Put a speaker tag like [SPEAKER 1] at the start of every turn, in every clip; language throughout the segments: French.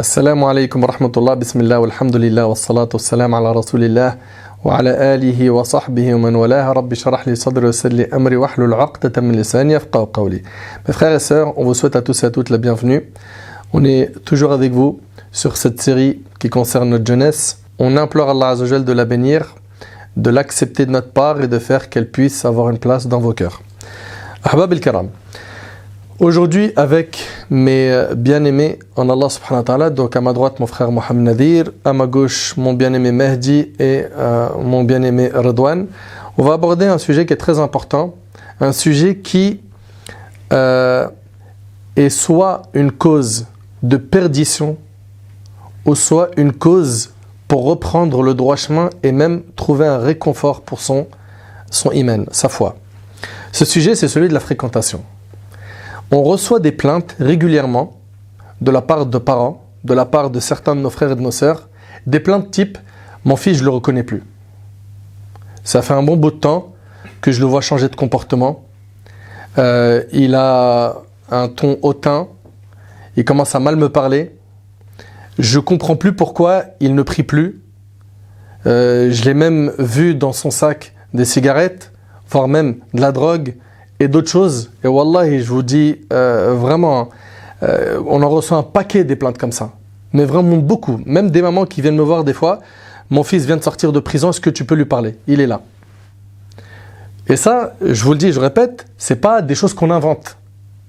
[SPEAKER 1] السلام عليكم ورحمة الله بسم الله والحمد لله والصلاة والسلام على رسول الله وعلى آله وصحبه ومن والاه رب شرح لي صدري ويسر لي أمري واحلل عقدة من لساني يفقهوا قولي Mes frères et sœurs, on vous souhaite à tous et à toutes la bienvenue. On est toujours avec vous sur cette série qui concerne notre jeunesse. On implore Allah Azzawajal de la bénir, de l'accepter de notre part et de faire qu'elle puisse avoir une place dans vos cœurs. Ahbab el-Karam. Aujourd'hui, avec mes bien-aimés en Allah subhanahu wa ta'ala, donc à ma droite mon frère Mohamed Nadir, à ma gauche mon bien-aimé Mehdi et euh, mon bien-aimé Redouane, on va aborder un sujet qui est très important, un sujet qui euh, est soit une cause de perdition, ou soit une cause pour reprendre le droit chemin et même trouver un réconfort pour son, son iman, sa foi. Ce sujet, c'est celui de la fréquentation. On reçoit des plaintes régulièrement de la part de parents, de la part de certains de nos frères et de nos sœurs, des plaintes type Mon fils, je ne le reconnais plus. Ça fait un bon bout de temps que je le vois changer de comportement. Euh, il a un ton hautain, il commence à mal me parler. Je comprends plus pourquoi il ne prie plus. Euh, je l'ai même vu dans son sac des cigarettes, voire même de la drogue et d'autres choses. Et Wallahi, je vous dis euh, vraiment, euh, on en reçoit un paquet des plaintes comme ça. Mais vraiment beaucoup. Même des mamans qui viennent me voir des fois, mon fils vient de sortir de prison, est-ce que tu peux lui parler? Il est là. Et ça, je vous le dis, je répète, c'est pas des choses qu'on invente.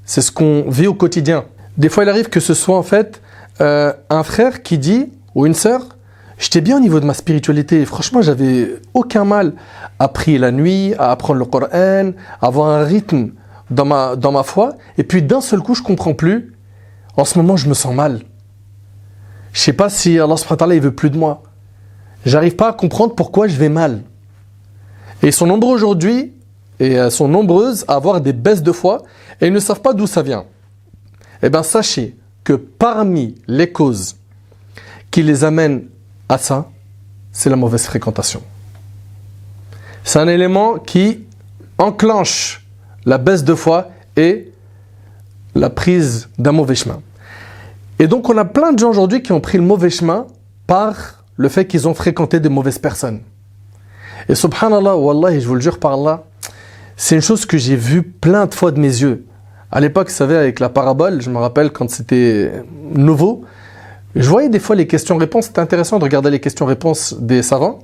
[SPEAKER 1] C'est ce qu'on vit au quotidien. Des fois, il arrive que ce soit en fait euh, un frère qui dit, ou une sœur, j'étais bien au niveau de ma spiritualité. Franchement, j'avais aucun mal à prier la nuit, à apprendre le Coran, à avoir un rythme dans ma, dans ma foi. Et puis d'un seul coup, je comprends plus. En ce moment, je me sens mal. Je sais pas si Allah subhanahu il veut plus de moi. J'arrive pas à comprendre pourquoi je vais mal. Et ils sont nombreux aujourd'hui, et elles sont nombreuses à avoir des baisses de foi, et ils ne savent pas d'où ça vient. Eh bien, sachez que parmi les causes qui les amènent à ça, c'est la mauvaise fréquentation. C'est un élément qui enclenche la baisse de foi et la prise d'un mauvais chemin. Et donc on a plein de gens aujourd'hui qui ont pris le mauvais chemin par le fait qu'ils ont fréquenté de mauvaises personnes. Et subhanallah, wallahi, je vous le jure par Allah, c'est une chose que j'ai vue plein de fois de mes yeux. À l'époque, vous savez, avec la parabole, je me rappelle quand c'était nouveau, je voyais des fois les questions-réponses, c'était intéressant de regarder les questions-réponses des savants.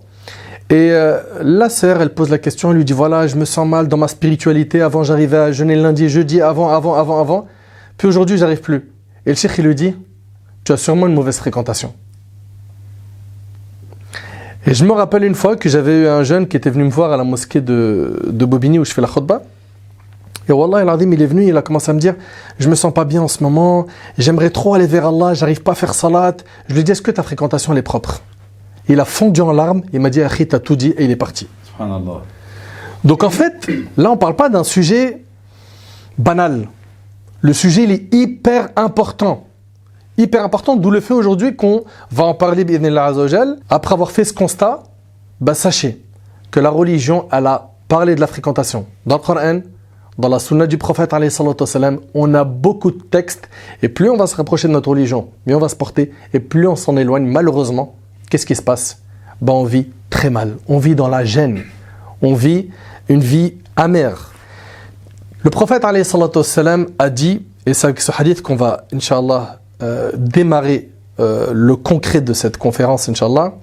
[SPEAKER 1] Et euh, la sœur, elle pose la question, elle lui dit voilà, je me sens mal dans ma spiritualité. Avant, j'arrivais à jeûner lundi jeudi, avant, avant, avant, avant. Puis aujourd'hui, j'arrive plus. Et le cheikh, il lui dit tu as sûrement une mauvaise fréquentation. Et je me rappelle une fois que j'avais eu un jeune qui était venu me voir à la mosquée de, de Bobigny où je fais la khutbah. Et Wallah, il il est venu, il a commencé à me dire Je me sens pas bien en ce moment, j'aimerais trop aller vers Allah, j'arrive pas à faire salat. Je lui ai dit Est-ce que ta fréquentation elle est propre? Il a fondu en larmes, il m'a dit Akhi, t'as tout dit, et il est parti. Donc en fait, là on parle pas d'un sujet banal. Le sujet il est hyper important. Hyper important, d'où le fait aujourd'hui qu'on va en parler, après avoir fait ce constat, bah sachez que la religion, elle a parlé de la fréquentation. Dans le Coran, dans la sunna du prophète, on a beaucoup de textes. Et plus on va se rapprocher de notre religion, mieux on va se porter. Et plus on s'en éloigne, malheureusement, qu'est-ce qui se passe? Ben, On vit très mal. On vit dans la gêne. On vit une vie amère. Le prophète a dit, et c'est avec ce hadith qu'on va, inshallah, euh, démarrer euh, le concret de cette conférence, inshallah.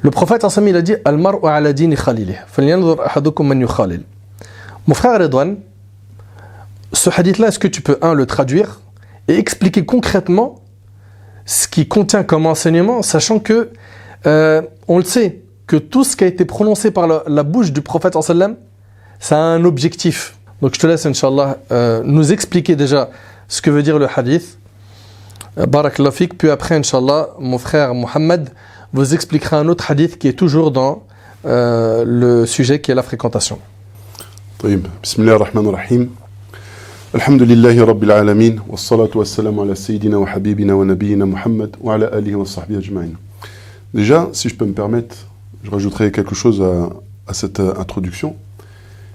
[SPEAKER 1] Le prophète il a dit Al-mar'u ala. Mon frère Redouane, ce hadith-là, est-ce que tu peux, un, le traduire et expliquer concrètement ce qui contient comme enseignement, sachant que, euh, on le sait, que tout ce qui a été prononcé par la, bouche du prophète ça a un objectif. Donc je te laisse, Inch'Allah, euh, nous expliquer déjà ce que veut dire le hadith. Euh, Barakallahu Puis après, Inch'Allah, mon frère Mohammed vous expliquera un autre hadith qui est toujours dans le sujet qui est la fréquentation.
[SPEAKER 2] طيب بسم الله الرحمن الرحيم الحمد لله رب العالمين والصلاة والسلام على سيدنا وحبيبنا ونبينا محمد وعلى آله وصحبه أجمعين Déjà, si je peux me permettre, je rajouterai quelque chose à, à cette introduction,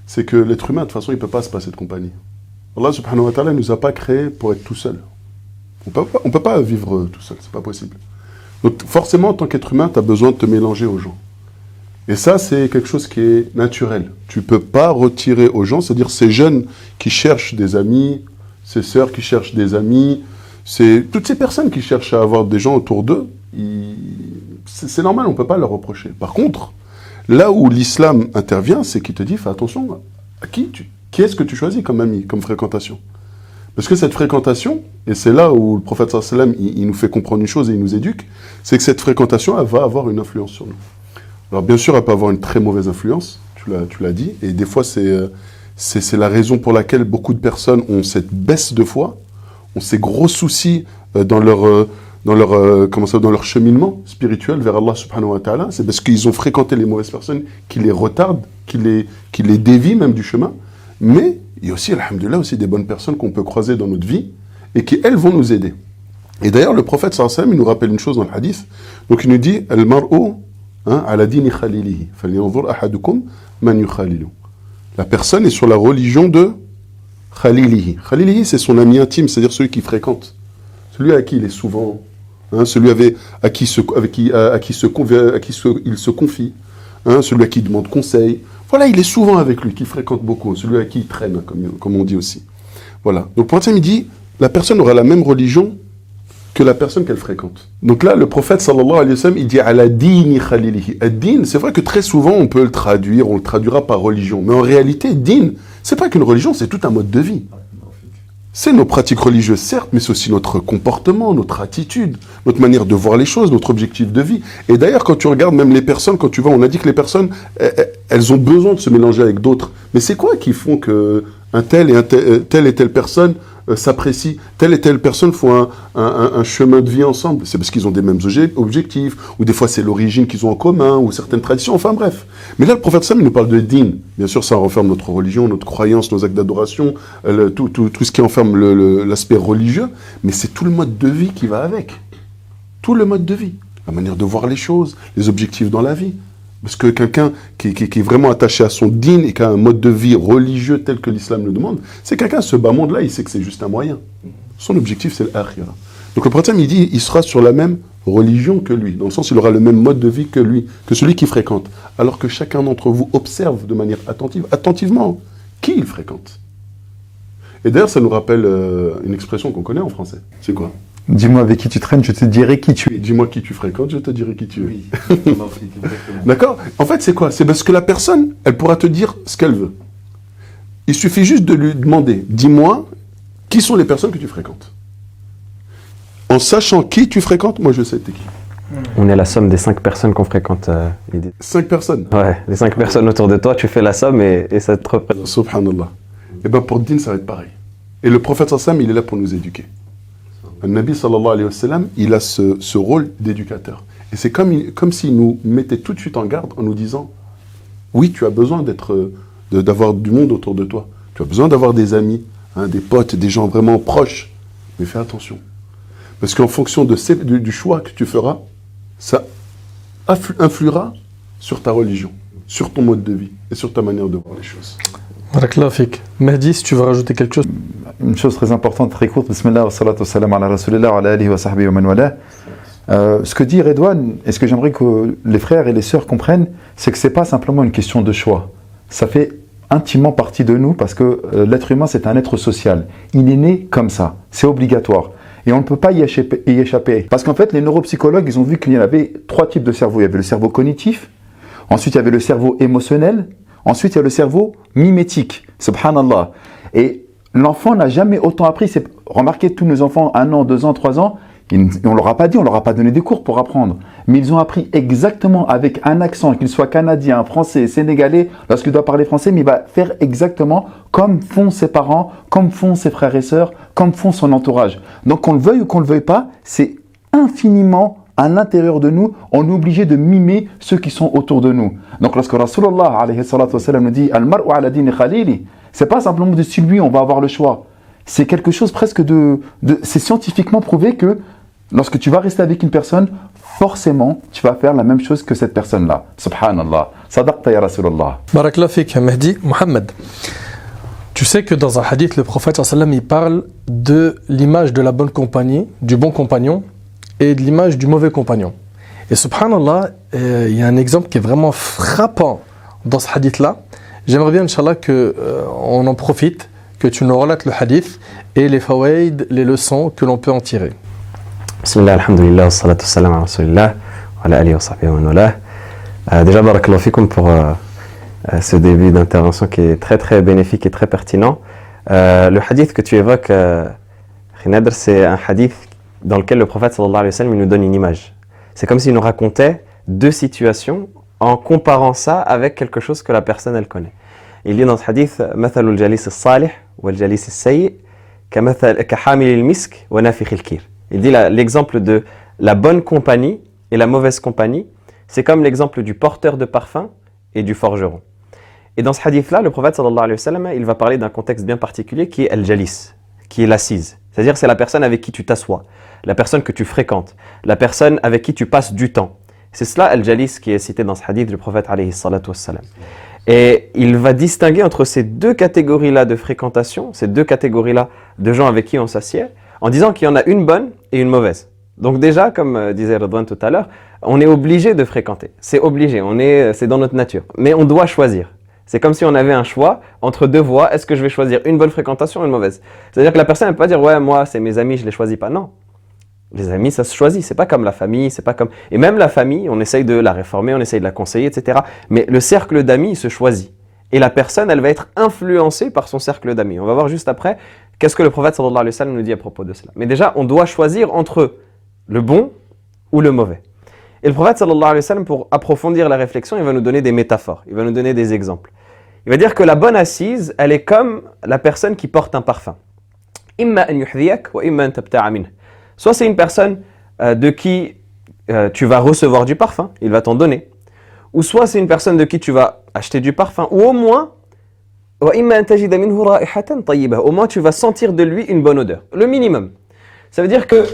[SPEAKER 2] c'est que l'être humain, de toute façon, il ne peut pas se passer de compagnie. Allah subhanahu wa ta'ala ne nous a pas créés pour être tout seul. On peut, pas- on peut pas vivre euh, tout seul, c'est pas possible. Donc forcément, en tant qu'être humain, tu as besoin de te mélanger aux gens. Et ça, c'est quelque chose qui est naturel. Tu peux pas retirer aux gens, c'est-à-dire ces jeunes qui cherchent des amis, ces sœurs qui cherchent des amis, c'est toutes ces personnes qui cherchent à avoir des gens autour d'eux, c'est normal, on peut pas leur reprocher. Par contre, là où l'islam intervient, c'est qu'il te dit, fais attention, à qui, qui est-ce que tu choisis comme ami, comme fréquentation Parce que cette fréquentation, et c'est là où le prophète sallam, il nous fait comprendre une chose et il nous éduque, c'est que cette fréquentation, elle va avoir une influence sur nous. Alors bien sûr, elle peut avoir une très mauvaise influence, tu l'as, dit, et des fois c'est, euh, c'est, la raison pour laquelle beaucoup de personnes ont cette baisse de foi, ont ces gros soucis euh, dans leur, euh, dans leur, comment ça, dans leur cheminement spirituel vers Allah subhanahu wa ta'ala. C'est parce qu'ils ont fréquenté les mauvaises personnes qui les retardent, qui les, qui les dévient même du chemin. Mais il y a aussi, alhamdulillah, aussi des bonnes personnes qu'on peut croiser dans notre vie et qui, elles, vont nous aider. Et d'ailleurs, le prophète sallallahu il nous rappelle une chose dans le hadith. Donc il nous dit, Al-mar'u hein. La personne est sur la religion de Khalilihi. Khalilihi, c'est son ami intime, c'est-à-dire celui qui fréquente. Celui à qui il est souvent, hein, celui avec, à qui, se, avec qui, à, qui, se, qui il se confie, hein, celui à qui il demande conseil. Voilà, il est souvent avec lui, qu'il fréquente beaucoup, celui à qui il traîne, comme, comme on dit aussi. Voilà. Donc, pour il dit, la personne aura la même religion que la personne qu'elle fréquente. Donc là, le prophète sallallahu alayhi wa sallam, il dit ala dini khalilihi. Ad-din, c'est vrai que très souvent on peut le traduire, on le traduira par religion, mais en réalité, din, c'est pas qu'une religion, c'est tout un mode de vie. C'est nos pratiques religieuses, certes, mais c'est aussi notre comportement, notre attitude, notre manière de voir les choses, notre objectif de vie. Et d'ailleurs, quand tu regardes même les personnes, quand tu vois, on a dit que les personnes, elles, elles- elles ont besoin de se mélanger avec d'autres. Mais c'est quoi qui font que un tel et tel, euh, telle et telle personne s'apprécient, telle et telle personne font un, chemin de vie ensemble C'est parce qu'ils ont des mêmes obje- objectifs, ou des fois c'est l'origine qu'ils ont en commun, ou certaines traditions, enfin bref. Mais là, le prophète Sam, il nous parle de din. Bien sûr, ça renferme notre religion, notre croyance, nos actes d'adoration, euh, tout, tout- tout ce qui enferme l'aspect religieux, mais c'est tout le mode de vie qui va avec. Tout le mode de vie. La manière de voir les choses, les objectifs dans la vie. Parce que quelqu'un qui, est vraiment attaché à son din et qui a un mode de vie religieux tel que l'islam le demande, c'est quelqu'un, ce bas monde-là, il sait que c'est juste un moyen. Son objectif, c'est l'akhira. Donc le prophète, il dit, il sera sur la même religion que lui, dans le sens il aura le même mode de vie que lui, que celui qui fréquente. Alors que chacun d'entre vous observe de manière attentive, attentivement, qui il fréquente. Et d'ailleurs, ça nous rappelle euh, une expression qu'on connaît en français. C'est quoi?
[SPEAKER 3] Dis-moi avec qui tu traînes, je te dirai qui tu es.
[SPEAKER 2] Dis-moi qui tu fréquentes, je te dirai qui tu es. D'accord? En fait, c'est quoi? C'est parce que la personne, elle pourra te dire ce qu'elle veut. Il suffit juste de lui demander, dis-moi, qui sont les personnes que tu fréquentes En sachant qui tu fréquentes, moi je sais t'es qui.
[SPEAKER 4] On est la somme des cinq personnes qu'on fréquente. euh, des-
[SPEAKER 2] Cinq personnes?
[SPEAKER 4] Ouais, les cinq personnes autour de toi, tu fais la somme et, et ça te représente.
[SPEAKER 2] Subhanallah. Et bien pour Din, ça va être pareil. Et le prophète sallam, il est là pour nous éduquer. Le Nabi sallallahu alayhi wa sallam, il a ce, rôle d'éducateur. Et c'est comme, il- comme s'il nous mettait tout de suite en garde en nous disant Oui, tu as besoin euh, d'avoir du monde autour de toi. Tu as besoin d'avoir des amis, hein, des potes, des gens vraiment proches. Mais fais attention. Parce qu'en fonction du, choix que tu feras, ça influ- influera sur ta religion, sur ton mode de vie et sur ta manière de voir les choses.
[SPEAKER 1] Barakallahu fik. Mehdi, si tu veux rajouter quelque chose.
[SPEAKER 3] Une chose très importante, très courte. Bismillah wa salatu salam ala rasulillah ala alihi wa sahbihi wa man wala. Euh, ce que dit Redouane, et ce que j'aimerais que les frères et les sœurs comprennent, c'est que c'est pas simplement une question de choix. Ça fait intimement partie de nous parce que euh, l'être humain, c'est un être social. Il est né comme ça. C'est obligatoire. Et on ne peut pas y échapper. y échapper. Parce qu'en fait, les neuropsychologues, ils ont vu qu'il y avait trois types de cerveau. Il y avait le cerveau cognitif, ensuite il y avait le cerveau émotionnel, ensuite il y a le cerveau mimétique. Subhanallah. Et l'enfant n'a jamais autant appris. C'est- Remarquez, tous nos enfants, un an, deux ans, trois ans, ils- on leur a pas dit, on leur a pas donné des cours pour apprendre. Mais ils ont appris exactement avec un accent, qu'il soit canadien, français, sénégalais, lorsqu'il doit parler français, mais il va faire exactement comme font ses parents, comme font ses frères et sœurs, comme font son entourage. Donc qu'on le veuille ou qu'on le veuille pas, c'est infiniment à l'intérieur de nous, on est obligé de mimer ceux qui sont autour de nous. Donc lorsque salam nous dit Al-mar'u ala dini khalili, c'est pas simplement de si lui on va avoir le choix. C'est quelque chose presque de, c'est scientifiquement prouvé que lorsque tu vas rester avec une personne, forcément tu vas faire la même chose que cette personne-là. Subhanallah. Sadaqta ya Rasulullah.
[SPEAKER 1] Barakallahu fik. Mohamed, tu sais que dans un hadith, le prophète il parle de l'image de la bonne compagnie, du bon compagnon, et de l'image du mauvais compagnon. Et subhanallah, euh, il y a un exemple qui est vraiment frappant dans ce hadith-là. J'aimerais bien, Inch'Allah, qu'on en profite, que tu nous relates le hadith et les fawaïd, les leçons que l'on peut en tirer.
[SPEAKER 4] Bismillah, alhamdulillah, salatu salam ala rasulillah, ala alihi wa sahbihi wa. Euh, déjà, barakallahu fikum pour euh, euh, ce début d'intervention qui est très très bénéfique et très pertinent. Euh, le hadith que tu évoques, euh, Khinadr, c'est un hadith dans lequel le prophète sallallahu alayhi wa sallam il nous donne une image. C'est comme s'il nous racontait deux situations en comparant ça avec quelque chose que la personne elle connaît. Il dit dans ce hadith مثل الجليس الصالح والجليس السيء كمثل كحامل المسك ونافخ الكير. Il dit la- l'exemple de la bonne compagnie et la mauvaise compagnie, c'est comme l'exemple du porteur de parfum et du forgeron. Et dans ce hadith-là, le prophète sallallahu alayhi wa sallam, il va parler d'un contexte bien particulier qui est al-jalis, qui est l'assise. C'est-à-dire c'est la personne avec qui tu t'assois, la personne que tu fréquentes, la personne avec qui tu passes du temps. C'est cela al-jalis qui est cité dans ce hadith du prophète alayhi. Et il va distinguer entre ces deux catégories-là de fréquentation, ces deux catégories-là de gens avec qui on s'assied, en disant qu'il y en a une bonne et une mauvaise. Donc déjà, comme euh, disait Redouane tout à l'heure, on est obligé de fréquenter. C'est obligé, on est, euh, c'est dans notre nature. Mais on doit choisir. C'est comme si on avait un choix entre deux voies. Est-ce que je vais choisir une bonne fréquentation ou une mauvaise? C'est-à-dire que la personne ne peut pas dire ouais moi c'est mes amis je les choisis pas. Non, les amis ça se choisit. C'est pas comme la famille, c'est pas comme et même la famille on essaye de la réformer, on essaye de la conseiller, etc. Mais le cercle d'amis il se choisit et la personne elle va être influencée par son cercle d'amis. On va voir juste après qu'est-ce que le prophète sallallahu alayhi wa sallam nous dit à propos de cela. Mais déjà on doit choisir entre le bon ou le mauvais. Et le prophète sallallahu alayhi wa sallam, pour approfondir la réflexion, il va nous donner des métaphores, il va nous donner des exemples. Il va dire que la bonne assise, elle est comme la personne qui porte un parfum. Imma an yuhdhiyak wa imma an. Soit c'est une personne euh, de qui euh, tu vas recevoir du parfum, il va t'en donner. Ou soit c'est une personne de qui tu vas acheter du parfum, ou au moins. Au moins tu vas sentir de lui une bonne odeur. Le minimum. Ça veut dire que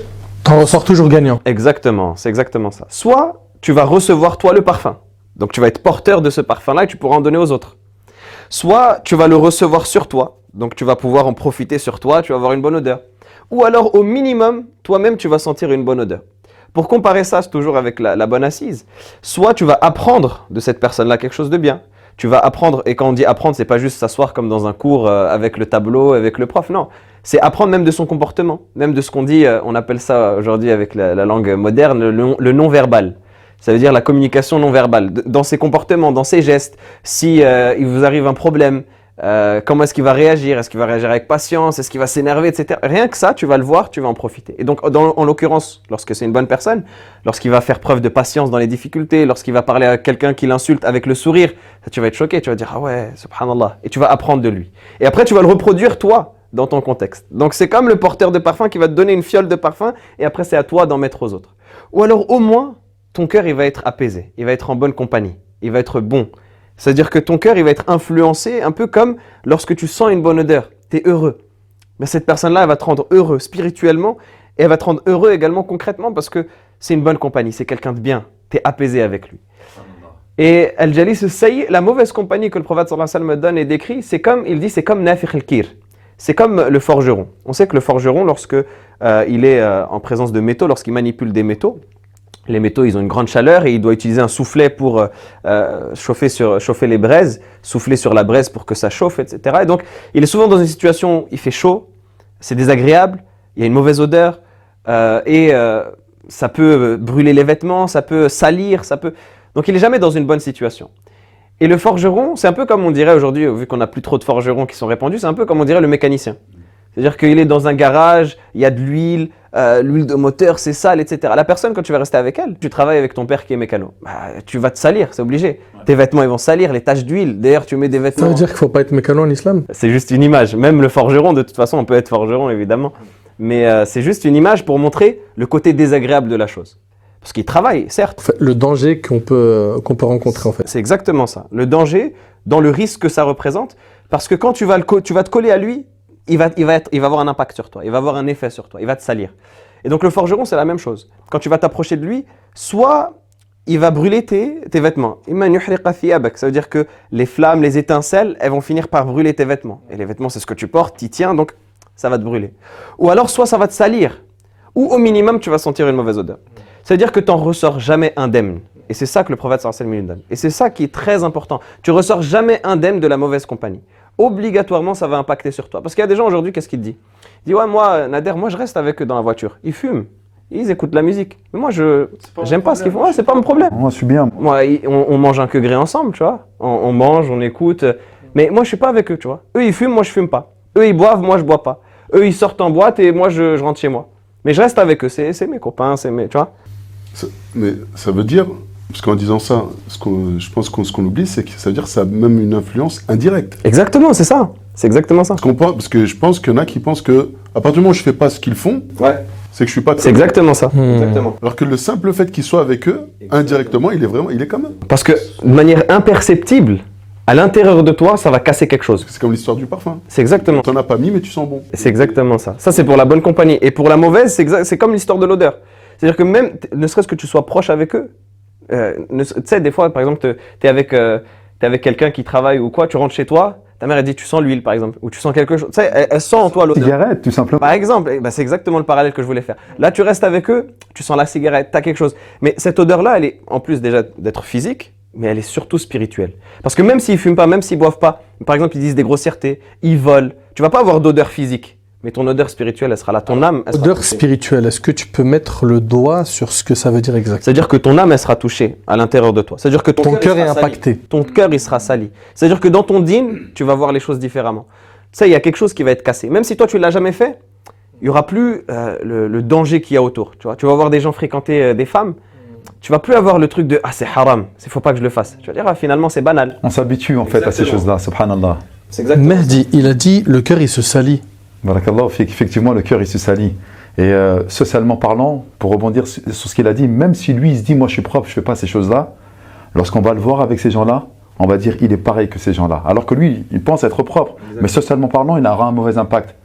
[SPEAKER 1] T'en ressors toujours gagnant.
[SPEAKER 4] Exactement, c'est exactement ça. Soit tu vas recevoir toi le parfum, donc tu vas être porteur de ce parfum-là et tu pourras en donner aux autres. Soit tu vas le recevoir sur toi, donc tu vas pouvoir en profiter sur toi, tu vas avoir une bonne odeur. Ou alors au minimum, toi-même tu vas sentir une bonne odeur. Pour comparer ça, c'est toujours avec la, bonne assise. Soit tu vas apprendre de cette personne-là quelque chose de bien. Tu vas apprendre, et quand on dit apprendre, c'est pas juste s'asseoir comme dans un cours euh, avec le tableau, avec le prof, non. C'est apprendre même de son comportement, même de ce qu'on dit, euh, on appelle ça aujourd'hui avec la, la langue moderne, le, non- non-verbal. Ça veut dire la communication non-verbale. D- Dans ses comportements, dans ses gestes, si euh, il vous arrive un problème, euh, comment est-ce qu'il va réagir? Est-ce qu'il va réagir avec patience? Est-ce qu'il va s'énerver, etc. Rien que ça, tu vas le voir, tu vas en profiter. Et donc, en l'occurrence, lorsque c'est une bonne personne, lorsqu'il va faire preuve de patience dans les difficultés, lorsqu'il va parler à quelqu'un qui l'insulte avec le sourire, tu vas être choqué, tu vas dire ah ouais, subhanallah, et tu vas apprendre de lui. Et après, tu vas le reproduire toi dans ton contexte. Donc, c'est comme le porteur de parfum qui va te donner une fiole de parfum, et après, c'est à toi d'en mettre aux autres. Ou alors, au moins, ton cœur, il va être apaisé, il va être en bonne compagnie, il va être bon. C'est-à-dire que ton cœur, il va être influencé un peu comme lorsque tu sens une bonne odeur, tu es heureux. Mais cette personne-là, elle va te rendre heureux spirituellement et elle va te rendre heureux également concrètement parce que c'est une bonne compagnie, c'est quelqu'un de bien, tu es apaisé avec lui. Et Al-Jalis Sayi, la mauvaise compagnie que le prophète sallallahu alayhi wa donne et décrit, c'est comme, il dit, c'est comme Nafikh al-Kir. C'est comme le forgeron. On sait que le forgeron, lorsque euh, il est euh, en présence de métaux, lorsqu'il manipule des métaux, les métaux, ils ont une grande chaleur et il doit utiliser un soufflet pour euh, euh, chauffer, sur, chauffer les braises, souffler sur la braise pour que ça chauffe, etc. Et donc, il est souvent dans une situation, il fait chaud, c'est désagréable, il y a une mauvaise odeur euh, et ça peut brûler les vêtements, ça peut salir, ça peut. Donc, il est jamais dans une bonne situation. Et le forgeron, c'est un peu comme on dirait aujourd'hui, vu qu'on n'a plus trop de forgerons qui sont répandus, c'est un peu comme on dirait le mécanicien. C'est-à-dire qu'il est dans un garage, il y a de l'huile, euh, l'huile de moteur, c'est sale, etc. La personne, quand tu vas rester avec elle, tu travailles avec ton père qui est mécano, bah, tu vas te salir, c'est obligé. Tes vêtements, ils vont salir, les taches d'huile. D'ailleurs, tu mets des
[SPEAKER 1] Ça
[SPEAKER 4] vêtements.
[SPEAKER 1] veut dire qu'il faut pas être mécano en islam?
[SPEAKER 4] C'est juste une image. Même le forgeron, de toute façon, on peut être forgeron, évidemment. Mais euh, c'est juste une image pour montrer le côté désagréable de la chose. Parce qu'il travaille, certes.
[SPEAKER 1] En fait, Le danger qu'on peut, qu'on peut rencontrer en fait.
[SPEAKER 4] C'est exactement ça. Le danger dans le risque que ça représente. Parce que quand tu vas, le co- tu vas te coller à lui, il va, il, va être, il va avoir un impact sur toi, il va avoir un effet sur toi, il va te salir. Et donc le forgeron, c'est la même chose. Quand tu vas t'approcher de lui, soit il va brûler tes, tes vêtements. Ça veut dire que les flammes, les étincelles, elles vont finir par brûler tes vêtements. Et les vêtements, c'est ce que tu portes, tu tiens, donc ça va te brûler. Ou alors, soit ça va te salir, ou au minimum, tu vas sentir une mauvaise odeur. Ça veut dire que tu n'en ressors jamais indemne. Et c'est ça que le prophète sallallahu alayhi wa. Et c'est ça qui est très important. Tu ressors jamais indemne de la mauvaise compagnie. Obligatoirement, ça va impacter sur toi. Parce qu'il y a des gens aujourd'hui, qu'est-ce qu'ils disent? Ils disent Ouais, moi, Nader, moi, je reste avec eux dans la voiture. Ils fument, ils écoutent de la musique. Mais moi, je j'aime pas ce qu'ils font. Ouais, c'est pas mon problème.
[SPEAKER 3] Moi, je suis bien.
[SPEAKER 4] Moi, on, on mange un que gré ensemble, tu vois. On, on mange, on écoute. Mais moi, je suis pas avec eux, tu vois. Eux, ils fument, moi, je fume pas. Eux, ils boivent, moi, je bois pas. Eux, ils sortent en boîte et moi, je, je rentre chez moi. Mais je reste avec eux. C'est c'est mes copains, c'est mes. Tu vois
[SPEAKER 2] Ça- mais ça veut dire, parce qu'en disant ça, ce je pense qu'on ce qu'on oublie, c'est que ça veut dire que ça a même une influence indirecte.
[SPEAKER 4] Exactement, c'est ça. C'est exactement ça.
[SPEAKER 2] Parce, qu'on pense- parce que je pense qu'il y en a qui pensent que, à partir du moment où je fais pas ce qu'ils font,
[SPEAKER 4] Ouais.
[SPEAKER 2] c'est que je suis pas
[SPEAKER 4] C'est exactement ça.
[SPEAKER 1] Hmm.
[SPEAKER 4] Exactement.
[SPEAKER 2] Alors que le simple fait qu'ils soient avec eux, indirectement, il est vraiment, il est comme eux.
[SPEAKER 4] Parce que de manière imperceptible, à l'intérieur de toi, ça va casser quelque chose.
[SPEAKER 2] C'est comme l'histoire du parfum.
[SPEAKER 4] C'est exactement.
[SPEAKER 2] T'en as pas mis, mais tu sens bon.
[SPEAKER 4] C'est exactement ça. Ça, c'est pour la bonne compagnie. Et pour la mauvaise, c'est comme l'histoire de l'odeur. C'est-à-dire que même, ne serait-ce que tu sois proche avec eux, euh, tu sais, des fois, par exemple, tu es avec, euh, t'es avec quelqu'un qui travaille ou quoi, tu rentres chez toi, ta mère, elle dit, tu sens l'huile, par exemple, ou tu sens quelque chose. Tu sais, elle, elle sent en toi l'odeur.
[SPEAKER 3] Cigarette, tout simplement.
[SPEAKER 4] Par exemple, eh ben, c'est exactement le parallèle que je voulais faire. Là, tu restes avec eux, tu sens la cigarette, tu as quelque chose. Mais cette odeur-là, elle est, en plus déjà d'être physique, mais elle est surtout spirituelle. Parce que même s'ils fument pas, même s'ils boivent pas, par exemple, ils disent des grossièretés, ils volent, tu vas pas avoir d'odeur physique. Mais ton odeur spirituelle, elle sera là. Ton âme, elle sera
[SPEAKER 1] Odeur
[SPEAKER 4] touchée.
[SPEAKER 1] spirituelle, est-ce que tu peux mettre le doigt sur ce que ça veut dire exactement?
[SPEAKER 4] C'est-à-dire que ton âme, elle sera touchée à l'intérieur de toi. C'est-à-dire que ton,
[SPEAKER 1] cœur est
[SPEAKER 4] sali.
[SPEAKER 1] impacté.
[SPEAKER 4] Ton cœur, il sera sali. C'est-à-dire que dans ton dîne, tu vas voir les choses différemment. Tu sais, il y a quelque chose qui va être cassé. Même si toi, tu ne l'as jamais fait, il n'y aura plus euh, le, le danger qu'il y a autour. Tu, vois tu vas voir des gens fréquenter euh, des femmes, tu vas plus avoir le truc de Ah, c'est haram, il faut pas que je le fasse. Tu vas dire Ah, finalement, c'est banal.
[SPEAKER 3] On s'habitue en fait à ces choses-là, subhanallah.
[SPEAKER 4] C'est exactement
[SPEAKER 1] Mehdi, il a dit le cœur il se salit.
[SPEAKER 3] Barakallah, fait qu'effectivement le cœur il se salit. Et euh, socialement parlant, pour rebondir sur ce qu'il a dit, même si lui il se dit moi je suis propre, je fais pas ces choses-là, lorsqu'on va le voir avec ces gens-là, on va dire il est pareil que ces gens-là. Alors que lui, il pense être propre, mais socialement parlant, il aura un mauvais impact.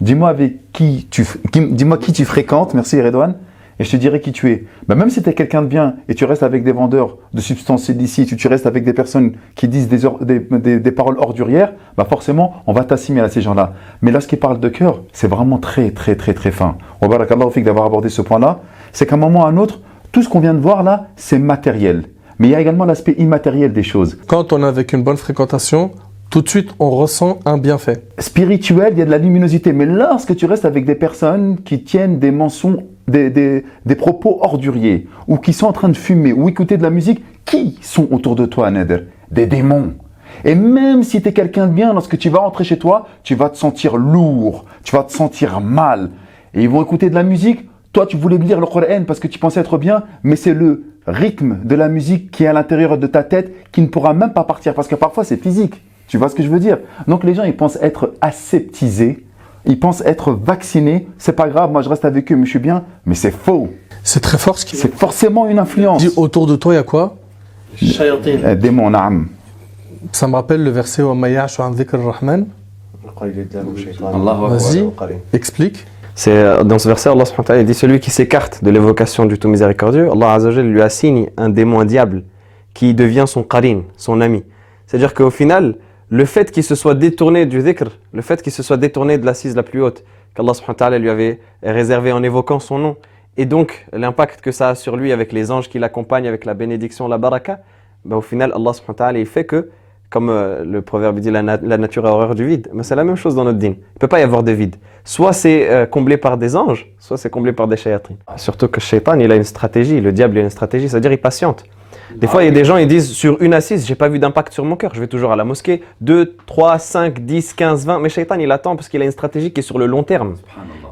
[SPEAKER 3] Dis-moi avec qui tu, dis-moi qui tu fréquentes, merci Redouane, et je te dirai qui tu es. Ben, même si tu es quelqu'un de bien et tu restes avec des vendeurs de substances illicites, ou tu restes avec des personnes qui disent des, or- des, des- des paroles ordurières, bah forcément, on va t'assimiler à ces gens-là. Mais lorsqu'il parle de cœur, c'est vraiment très, très, très, très fin. Wa barakallahu fik d'avoir abordé ce point-là. C'est qu'à un moment ou à un autre, tout ce qu'on vient de voir là, c'est matériel. Mais il y a également l'aspect immatériel des choses.
[SPEAKER 1] Quand on est avec une bonne fréquentation, tout de suite on ressent un bienfait.
[SPEAKER 3] spirituel, il y a de la luminosité. Mais lorsque tu restes avec des personnes qui tiennent des mensonges, des, des- propos orduriers, ou qui sont en train de fumer, ou écouter de la musique, qui sont autour de toi, Nader Des démons. Et même si tu es quelqu'un de bien, lorsque tu vas rentrer chez toi, tu vas te sentir lourd, tu vas te sentir mal. Et ils vont écouter de la musique. Toi, tu voulais lire le Coran parce que tu pensais être bien, mais c'est le rythme de la musique qui est à l'intérieur de ta tête qui ne pourra même pas partir parce que parfois c'est physique. Tu vois ce que je veux dire? Donc les gens, ils pensent être aseptisés, ils pensent être vaccinés. C'est pas grave, moi je reste avec eux, mais je suis bien. Mais c'est faux.
[SPEAKER 1] C'est très fort ce qu'il
[SPEAKER 3] C'est forcément une influence.
[SPEAKER 1] dit. Autour de toi, il y a quoi?
[SPEAKER 3] Eh, Démon, naam.
[SPEAKER 1] Ça me rappelle le verset Wa an rahman Vas-y, explique.
[SPEAKER 4] C'est euh, dans ce verset, Allah subhanahu wa ta'ala, il dit celui qui s'écarte de l'évocation du tout miséricordieux, Allah azza wa jalla lui assigne un démon, un diable, qui devient son qarin, son ami. C'est-à-dire qu'au final, le fait qu'il se soit détourné du dhikr, le fait qu'il se soit détourné de l'assise la plus haute, qu'Allah subhanahu wa lui avait réservé en évoquant son nom, et donc l'impact que ça a sur lui avec les anges qui l'accompagnent, avec la bénédiction, la baraka, ben, au final, Allah subhanahu wa fait que, comme euh, le proverbe dit, la, na- la nature a horreur du vide, mais c'est la même chose dans notre dîne. Il ne peut pas y avoir de vide. Soit c'est euh, comblé par des anges, soit c'est comblé par des shayatin. Surtout que shaitan, il a une stratégie, le diable il a une stratégie, c'est-à-dire il patiente. Des fois, il y a des gens, ils disent sur une assise, j'ai pas vu d'impact sur mon cœur, je vais toujours à la mosquée. 2, 3, 5, 10, 15, 20. Mais Shaitan, il attend parce qu'il a une stratégie qui est sur le long terme.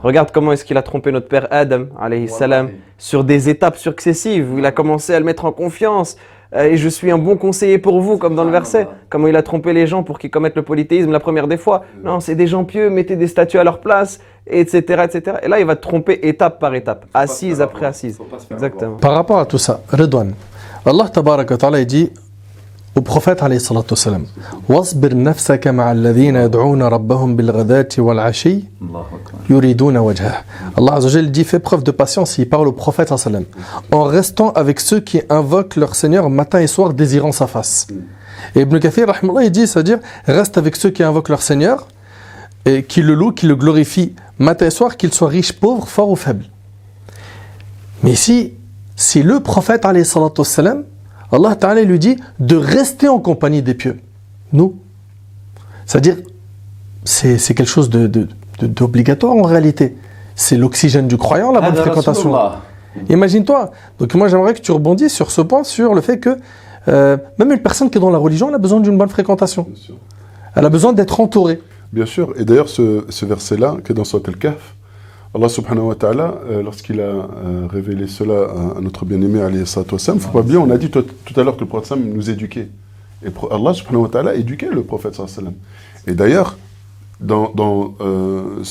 [SPEAKER 4] Regarde comment est-ce qu'il a trompé notre père Adam, alayhi salam, sur des étapes successives où il a commencé à le mettre en confiance. Euh, et je suis un bon conseiller pour vous, comme dans le verset. Comment il a trompé les gens pour qu'ils commettent le polythéisme la première des fois. Non, c'est des gens pieux, mettez des statues à leur place, etc., etc. Et là, il va te tromper étape par étape, assise après assise. Exactement.
[SPEAKER 1] Par rapport à tout ça, Redouane, Allah tabaraka ta'ala dit au prophète alayhi salatu wasalam wasbir nafsaka ma'a alladhina yad'una rabbahum bil ghadati wal ashi yuriduna wajhah Allah azza dit fais preuve de patience il parle au prophète sallam en restant avec ceux qui invoquent leur Seigneur matin et soir désirant sa face et Ibn Kathir rahmallah il dit c'est-à-dire reste avec ceux qui invoquent leur Seigneur et qui le louent qui le glorifient matin et soir qu'ils soient riches pauvres forts ou faibles mais ici c'est le prophète alayhi salatu wassalam Allah Ta'ala lui dit de rester en compagnie des pieux. Nous. C'est-à-dire, c'est c'est quelque chose de- de- de- d'obligatoire en réalité. C'est l'oxygène du croyant, la bonne fréquentation. Imagine-toi. Donc moi j'aimerais que tu rebondisses sur ce point, sur le fait que euh, même une personne qui est dans la religion, elle a besoin d'une bonne fréquentation.
[SPEAKER 2] Bien sûr.
[SPEAKER 1] Elle a besoin d'être entourée.
[SPEAKER 2] Bien sûr. Et d'ailleurs, ce, ce verset-là, qui est dans Surat al-Kahf, Allah subhanahu wa ta'ala, euh, lorsqu'il a euh, révélé cela à, notre bien-aimé il ne faut pas on a dit tout, à l'heure que le prophète nous éduquait. Et Allah subhanahu wa ta'ala éduquait le prophète sallam. Et d'ailleurs, euh,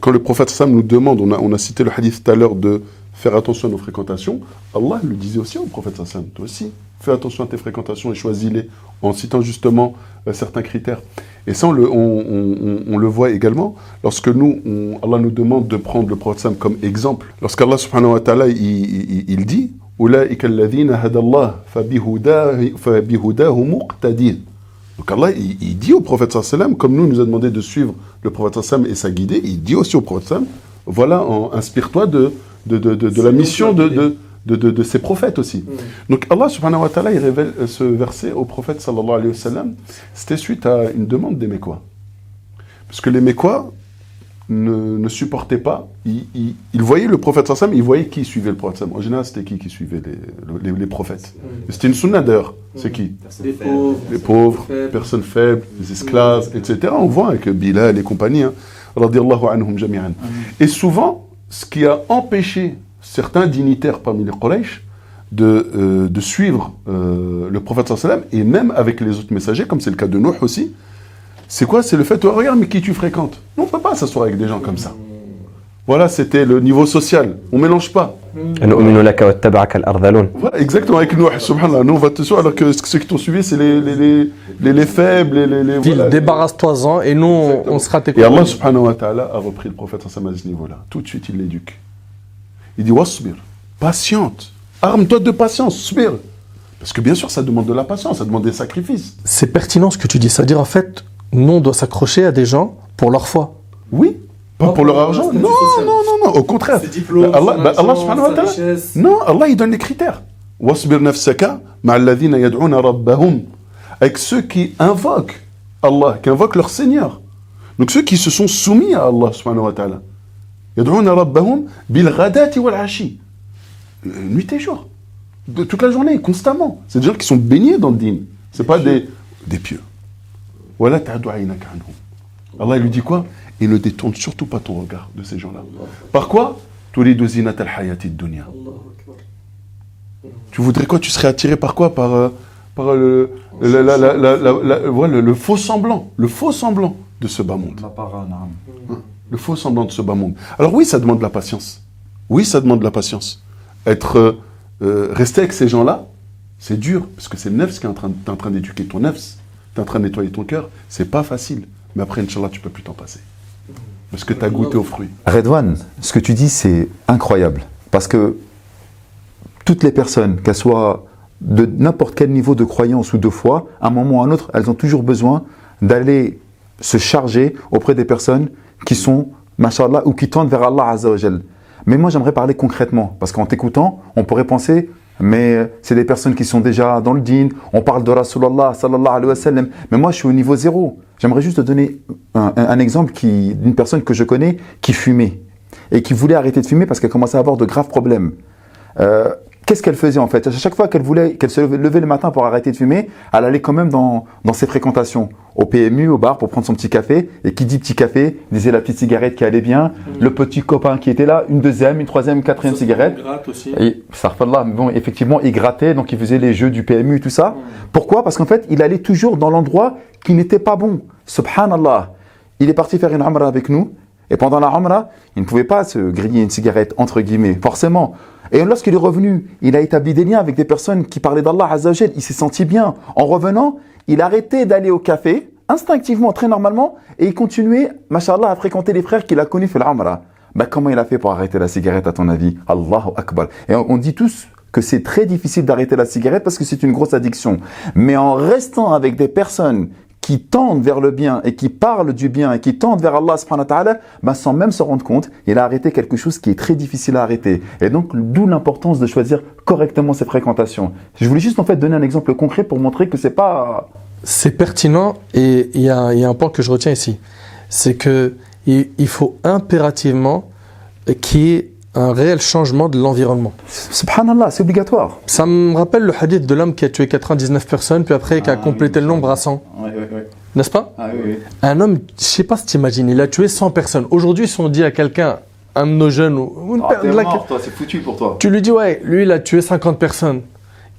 [SPEAKER 2] quand le prophète nous demande, on a, cité le hadith tout à l'heure de faire attention à nos fréquentations, Allah le disait aussi au prophète sallam, toi aussi, fais attention à tes fréquentations et choisis-les en citant justement certains critères. Et ça, on le, on, on- on- on le voit également lorsque nous, on- Allah nous demande de prendre le prophète sallam comme exemple. Lorsqu'Allah subhanahu wa ta'ala, il, il- il dit أولئك الذين هدى الله فبهداه فبهداه مقتدين. Donc Allah, il, il dit au prophète sallallahu alayhi wa sallam, comme nous, il nous a demandé de suivre le prophète sallallahu alayhi wa sallam et sa guidée, il dit aussi au prophète sallallahu alayhi wa sallam, voilà, en- inspire-toi de, de, de, de, de la mission de, de, de, de, de ces prophètes aussi. Donc Allah subhanahu wa ta'ala, il révèle euh, ce verset au prophète sallallahu alayhi wa sallam, c'était suite à une demande des Mécois. Parce que les Mécois ne, ne supportaient pas, ils, ils- ils voyaient le prophète sallallahu alayhi wa sallam, ils voyaient qui suivait le prophète sallallahu alayhi wa sallam. En général, c'était qui qui suivait les, les, les prophètes? Et C'était une sunna d'ailleurs, c'est qui?
[SPEAKER 1] Les pauvres.
[SPEAKER 2] les pauvres,
[SPEAKER 1] faibles.
[SPEAKER 2] personnes faibles, les esclaves, etc. On voit avec Bilal et compagnie, hein, radiallahu anhum jami'an. Et souvent, ce qui a empêché certains dignitaires parmi les Quraysh de, euh, de suivre euh, le prophète sallam et même avec les autres messagers, comme c'est le cas de Nuh aussi. C'est quoi? C'est le fait, oh, regarde, mais qui tu fréquentes? Non, on ne peut pas s'asseoir avec des gens comme ça. Voilà, c'était le niveau social. On ne mélange pas. Exactement, avec Nuh, subhanallah. Nous, on va te suivre, alors que ceux qui t'ont suivi, c'est les, les, les, les, faibles. Les, voilà.
[SPEAKER 1] Débarrasse-toi-en et nous, on sera tes
[SPEAKER 2] Et Allah, subhanahu wa ta'ala, a repris le prophète sallam à ce niveau-là. Tout de suite, il l'éduque. Il dit, wasbir, patiente. Arme-toi de patience, subir. Parce que bien sûr, ça demande de la patience, ça demande des sacrifices.
[SPEAKER 1] C'est pertinent ce que tu dis. C'est-à-dire, en fait, nous, on doit s'accrocher à des gens pour leur foi.
[SPEAKER 2] Oui, pas
[SPEAKER 1] Pas
[SPEAKER 2] pour leur argent. Non, non, non, non, au contraire.
[SPEAKER 1] Diplômes,
[SPEAKER 2] Allah, bah, subhanahu wa ta'ala. Non, Allah, il donne les critères. Wasbir nafsaka ma'alladhina yad'una rabbahum. Avec ceux qui invoquent Allah, qui invoquent leur Seigneur. Donc ceux qui se sont soumis à Allah subhanahu wa ta'ala. Ghadati wal ashi. Euh, Nuit et jour. De toute la journée, constamment. C'est des gens qui sont baignés dans le din. C'est pas des, des pieux. Anhum. Allah il lui dit quoi? Il ne détourne surtout pas ton regard de ces gens-là. Par quoi? Tu voudrais quoi? Tu serais attiré par quoi? Par, euh, par le, la- voilà, le faux semblant. Le faux semblant de ce bas monde. Le faux semblant de ce bas monde. Alors oui, ça demande de la patience. Oui, ça demande de la patience. Être, euh, euh, rester avec ces gens-là, c'est dur, parce que c'est le nefs qui est en train, d'éduquer ton nefs, tu en train de nettoyer ton cœur. C'est pas facile. Mais après, Inch'Allah, tu peux plus t'en passer. Parce que tu as goûté aux fruits.
[SPEAKER 3] Redouane, ce que tu dis, c'est incroyable. Parce que toutes les personnes, qu'elles soient de n'importe quel niveau de croyance ou de foi, à un moment ou à un autre, elles ont toujours besoin d'aller se charger auprès des personnes qui sont, mashallah, ou qui tendent vers Allah Azza wa Jal. Mais moi, j'aimerais parler concrètement, parce qu'en t'écoutant, on pourrait penser, mais c'est des personnes qui sont déjà dans le din, on parle de Rasulallah sallallahu alayhi wa sallam, mais moi, je suis au niveau zéro. J'aimerais juste te donner un, exemple d'une personne que je connais qui fumait et qui voulait arrêter de fumer parce qu'elle commençait à avoir de graves problèmes. Euh, Qu'est-ce qu'elle faisait en fait? À chaque fois qu'elle voulait, qu'elle se levait le matin pour arrêter de fumer, elle allait quand même dans, dans ses fréquentations, au PMU, au bar pour prendre son petit café. Et qui dit petit café, disait la petite cigarette qui allait bien, le petit copain qui était là, une deuxième, une troisième, une quatrième cigarette. Et ça là, mais bon, effectivement, il grattait, donc il faisait les jeux du PMU, tout ça. Pourquoi? Parce qu'en fait, il allait toujours dans l'endroit qui n'était pas bon. Subhanallah. Il est parti faire une umrah avec nous, et pendant la umrah, il ne pouvait pas se griller une cigarette, entre guillemets. Forcément, Et lorsqu'il est revenu, il a établi des liens avec des personnes qui parlaient d'Allah Azzawajal. Il s'est senti bien. En revenant, il a arrêté d'aller au café, instinctivement, très normalement, et il continuait, mashallah, à fréquenter les frères qu'il a connus fait l'Amra. Bah, comment il a fait pour arrêter la cigarette, à ton avis? Allahu Akbar. Et on dit tous que c'est très difficile d'arrêter la cigarette parce que c'est une grosse addiction. Mais en restant avec des personnes qui tendent vers le bien et qui parlent du bien et qui tendent vers Allah subhanahu wa ta'ala, bah, sans même se rendre compte, il a arrêté quelque chose qui est très difficile à arrêter. Et donc, d'où l'importance de choisir correctement ses fréquentations. Je voulais juste en fait donner un exemple concret pour montrer que c'est pas
[SPEAKER 1] C'est pertinent et il y a, il y a un point que je retiens ici. C'est que il, il faut impérativement qu'il y ait un réel changement de l'environnement.
[SPEAKER 3] Subhanallah, c'est obligatoire.
[SPEAKER 1] Ça me rappelle le hadith de l'homme qui a tué 99 personnes, puis après qui a
[SPEAKER 3] Ah,
[SPEAKER 1] complété le nombre à 100. N'est-ce pas
[SPEAKER 3] Ah oui, oui.
[SPEAKER 1] Un homme, je sais pas si tu imagines, il a tué 100 personnes. Aujourd'hui, si on dit à quelqu'un, un de nos jeunes, ou ou une
[SPEAKER 3] Ah,
[SPEAKER 1] la-
[SPEAKER 3] c'est foutu pour toi.
[SPEAKER 1] tu lui dis, ouais, lui, il a tué 50 personnes.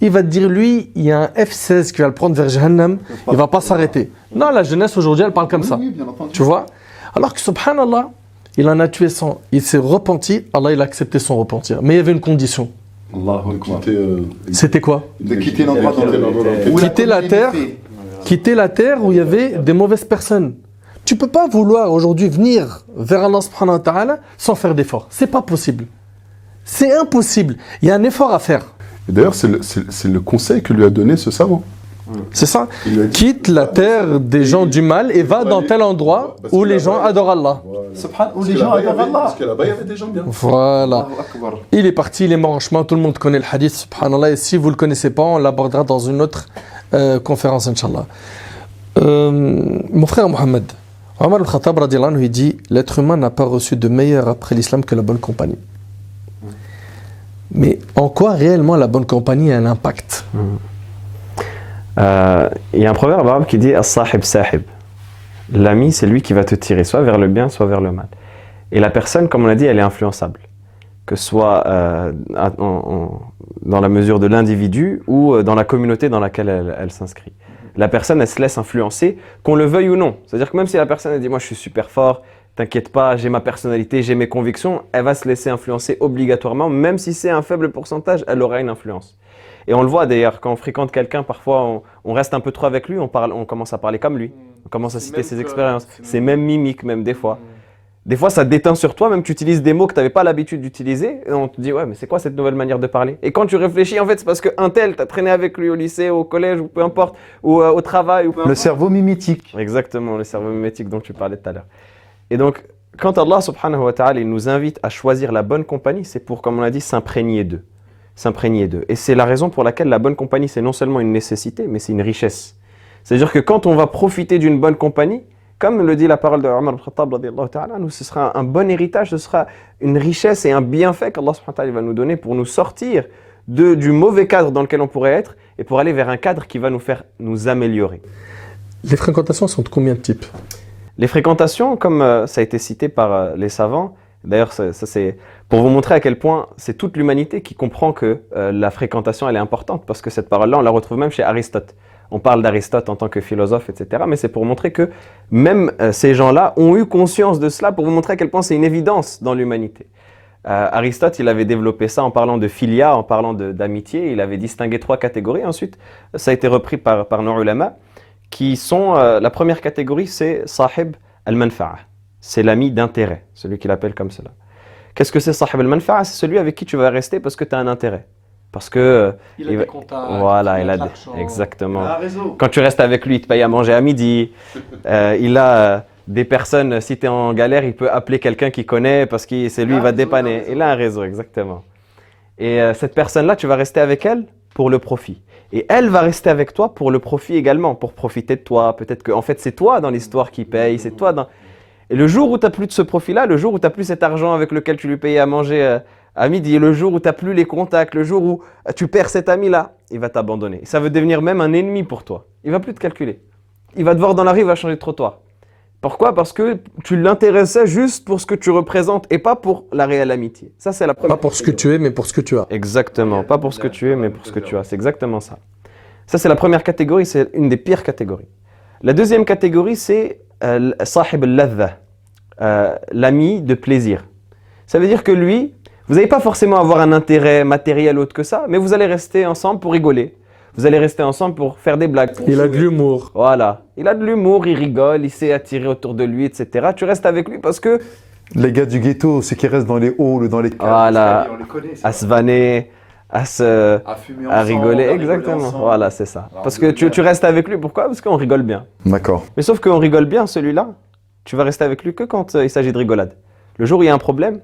[SPEAKER 1] Il va te dire, lui, il y a un F-16 qui va le prendre vers Jahannam, il va pas s'arrêter. Non, la jeunesse aujourd'hui, elle parle comme ça.
[SPEAKER 3] Oui, bien entendu.
[SPEAKER 1] Tu vois? Alors que, subhanallah, il en a tué 100. Il s'est repenti, Allah, il a accepté son repentir. Mais il y avait une condition.
[SPEAKER 2] Euh,
[SPEAKER 1] C'était quoi?
[SPEAKER 3] De quitter l'endroit
[SPEAKER 2] Quitter
[SPEAKER 1] la terre. Quitter la terre où il y avait des mauvaises personnes. Tu peux pas vouloir aujourd'hui venir vers Allah subhanahu wa ta'ala sans faire d'effort. C'est pas possible. C'est impossible. Il y a un effort à faire.
[SPEAKER 2] Et d'ailleurs, c'est le, conseil que lui a donné ce savant.
[SPEAKER 1] C'est ça Quitte la terre des gens du mal et va dans tel endroit où les gens adorent Allah.
[SPEAKER 3] Où
[SPEAKER 2] Parce
[SPEAKER 3] les
[SPEAKER 2] que
[SPEAKER 3] gens
[SPEAKER 2] là-bas, il y
[SPEAKER 3] adorent
[SPEAKER 2] avait-
[SPEAKER 3] Allah.
[SPEAKER 2] Parce que là-bas, il y avait des gens bien.
[SPEAKER 1] Voilà. Il est parti, il est mort en chemin, tout le monde connaît le hadith, subhanallah, et si vous ne le connaissez pas, on l'abordera dans une autre euh, conférence, Inch'Allah. Euh, mon frère Mohamed, Omar al-Khattab, il dit L'être humain n'a pas reçu de meilleur après l'islam que la bonne compagnie. Mais en quoi réellement la bonne compagnie a un impact?
[SPEAKER 4] Euh, Il y a un proverbe arabe qui dit As-sahib sahib. L'ami, c'est lui qui va te tirer soit vers le bien, soit vers le mal. Et la personne, comme on l'a dit, elle est influençable. Que soit dans la mesure de l'individu ou euh, dans la communauté dans laquelle elle, elle s'inscrit. La personne, elle se laisse influencer, qu'on le veuille ou non. C'est-à-dire que même si la personne, elle dit Moi, je suis super fort, t'inquiète pas, j'ai ma personnalité, j'ai mes convictions, elle va se laisser influencer obligatoirement, même si c'est un faible pourcentage, elle aura une influence. Et on le voit d'ailleurs, quand on fréquente quelqu'un, parfois on, on reste un peu trop avec lui, on, parle, on commence à parler comme lui, on commence à citer ses expériences. C'est même mimique, même des fois. Des fois, ça déteint sur toi, même tu utilises des mots que tu n'avais pas l'habitude d'utiliser, et on te dit, ouais, mais c'est quoi cette nouvelle manière de parler? Et quand tu réfléchis, en fait, c'est parce qu'un tel, tu as traîné avec lui au lycée, au collège, ou peu importe, ou euh, au travail, ou peu
[SPEAKER 3] Le cerveau mimétique.
[SPEAKER 4] Exactement, le cerveau mimétique dont tu parlais tout à l'heure. Et donc, quand Allah subhanahu wa ta'ala il nous invite à choisir la bonne compagnie, c'est pour, comme on l'a dit, s'imprégner d'eux. S'imprégner d'eux. Et c'est la raison pour laquelle la bonne compagnie, c'est non seulement une nécessité, mais c'est une richesse. C'est-à-dire que quand on va profiter d'une bonne compagnie, comme le dit la parole de Omar al-Khattab, ce sera un bon héritage, ce sera une richesse et un bienfait qu'Allah va nous donner pour nous sortir de, du mauvais cadre dans lequel on pourrait être et pour aller vers un cadre qui va nous faire nous améliorer.
[SPEAKER 1] Les fréquentations sont de combien de types?
[SPEAKER 4] Les fréquentations, comme euh, ça a été cité par euh, les savants, d'ailleurs ça, ça, c'est pour vous montrer à quel point c'est toute l'humanité qui comprend que euh, la fréquentation elle est importante, parce que cette parole-là on la retrouve même chez Aristote. On parle d'Aristote en tant que philosophe, etc. Mais c'est pour montrer que même euh, ces gens-là ont eu conscience de cela, pour vous montrer à quel point c'est une évidence dans l'humanité. Euh, Aristote, il avait développé ça en parlant de filia, en parlant d'amitié. Il avait distingué trois catégories. Ensuite, ça a été repris par, par nos ulama, qui sont, euh, la première catégorie, c'est sahib al-manfa'a. C'est l'ami d'intérêt, celui qu'il appelle comme cela. Qu'est-ce que c'est sahib al-manfa'a? C'est celui avec qui tu vas rester parce que tu as un intérêt. Parce que, euh, Il va- voilà, il a, exactement.
[SPEAKER 3] réseau.
[SPEAKER 4] Quand tu restes avec lui, il te paye à manger à midi. Euh, il a euh, des personnes, si tu es en galère, il peut appeler quelqu'un qu'il connaît parce que c'est lui, il va te dépanner. Il a un réseau, exactement. Et euh, cette personne-là, tu vas rester avec elle pour le profit. Et elle va rester avec toi pour le profit également, pour profiter de toi. Peut-être que, en fait, c'est toi dans l'histoire qui paye, c'est toi dans. Et le jour où tu n'as plus de ce profit-là, le jour où tu n'as plus cet argent avec lequel tu lui payais à manger euh, à midi, le jour où tu n'as plus les contacts, le jour où euh, tu perds cet ami-là, il va t'abandonner. Ça veut devenir même un ennemi pour toi. Il va plus te calculer. Il va te voir dans la rue, il va changer de trottoir. Pourquoi? Parce que tu l'intéressais juste pour ce que tu représentes et pas pour la réelle amitié. Ça, c'est la première.
[SPEAKER 1] Pas pour ce que tu es, mais pour ce que tu as.
[SPEAKER 4] Exactement. Pas pour ce que tu es, mais pour ce que tu as. C'est exactement ça. Ça, c'est la première catégorie, c'est une des pires catégories. La deuxième catégorie, c'est euh, sahib al-ladha, euh, l'ami de plaisir. Ça veut dire que lui, Vous n'allez pas forcément avoir un intérêt matériel autre que ça, mais vous allez rester ensemble pour rigoler. Vous allez rester ensemble pour faire des blagues. pour
[SPEAKER 1] Il a de l'humour.
[SPEAKER 4] Voilà. Il a de l'humour, il rigole, il sait attirer autour de lui, etc. Tu restes avec lui parce que
[SPEAKER 3] Les gars du ghetto, ceux qui restent dans les halls dans les caves,
[SPEAKER 4] Voilà.
[SPEAKER 3] on les connaît,
[SPEAKER 4] à se vanner, à se,
[SPEAKER 3] à fumer
[SPEAKER 4] à
[SPEAKER 3] ensemble,
[SPEAKER 4] rigoler.
[SPEAKER 3] à rigoler
[SPEAKER 4] Exactement. Voilà, c'est ça.
[SPEAKER 3] Alors,
[SPEAKER 4] Parce que tu, tu restes avec lui. Pourquoi? Parce qu'on rigole bien.
[SPEAKER 3] D'accord.
[SPEAKER 4] Mais sauf qu'on rigole bien, celui-là, tu vas rester avec lui que quand euh, il s'agit de rigolade. Le jour où il y a un problème,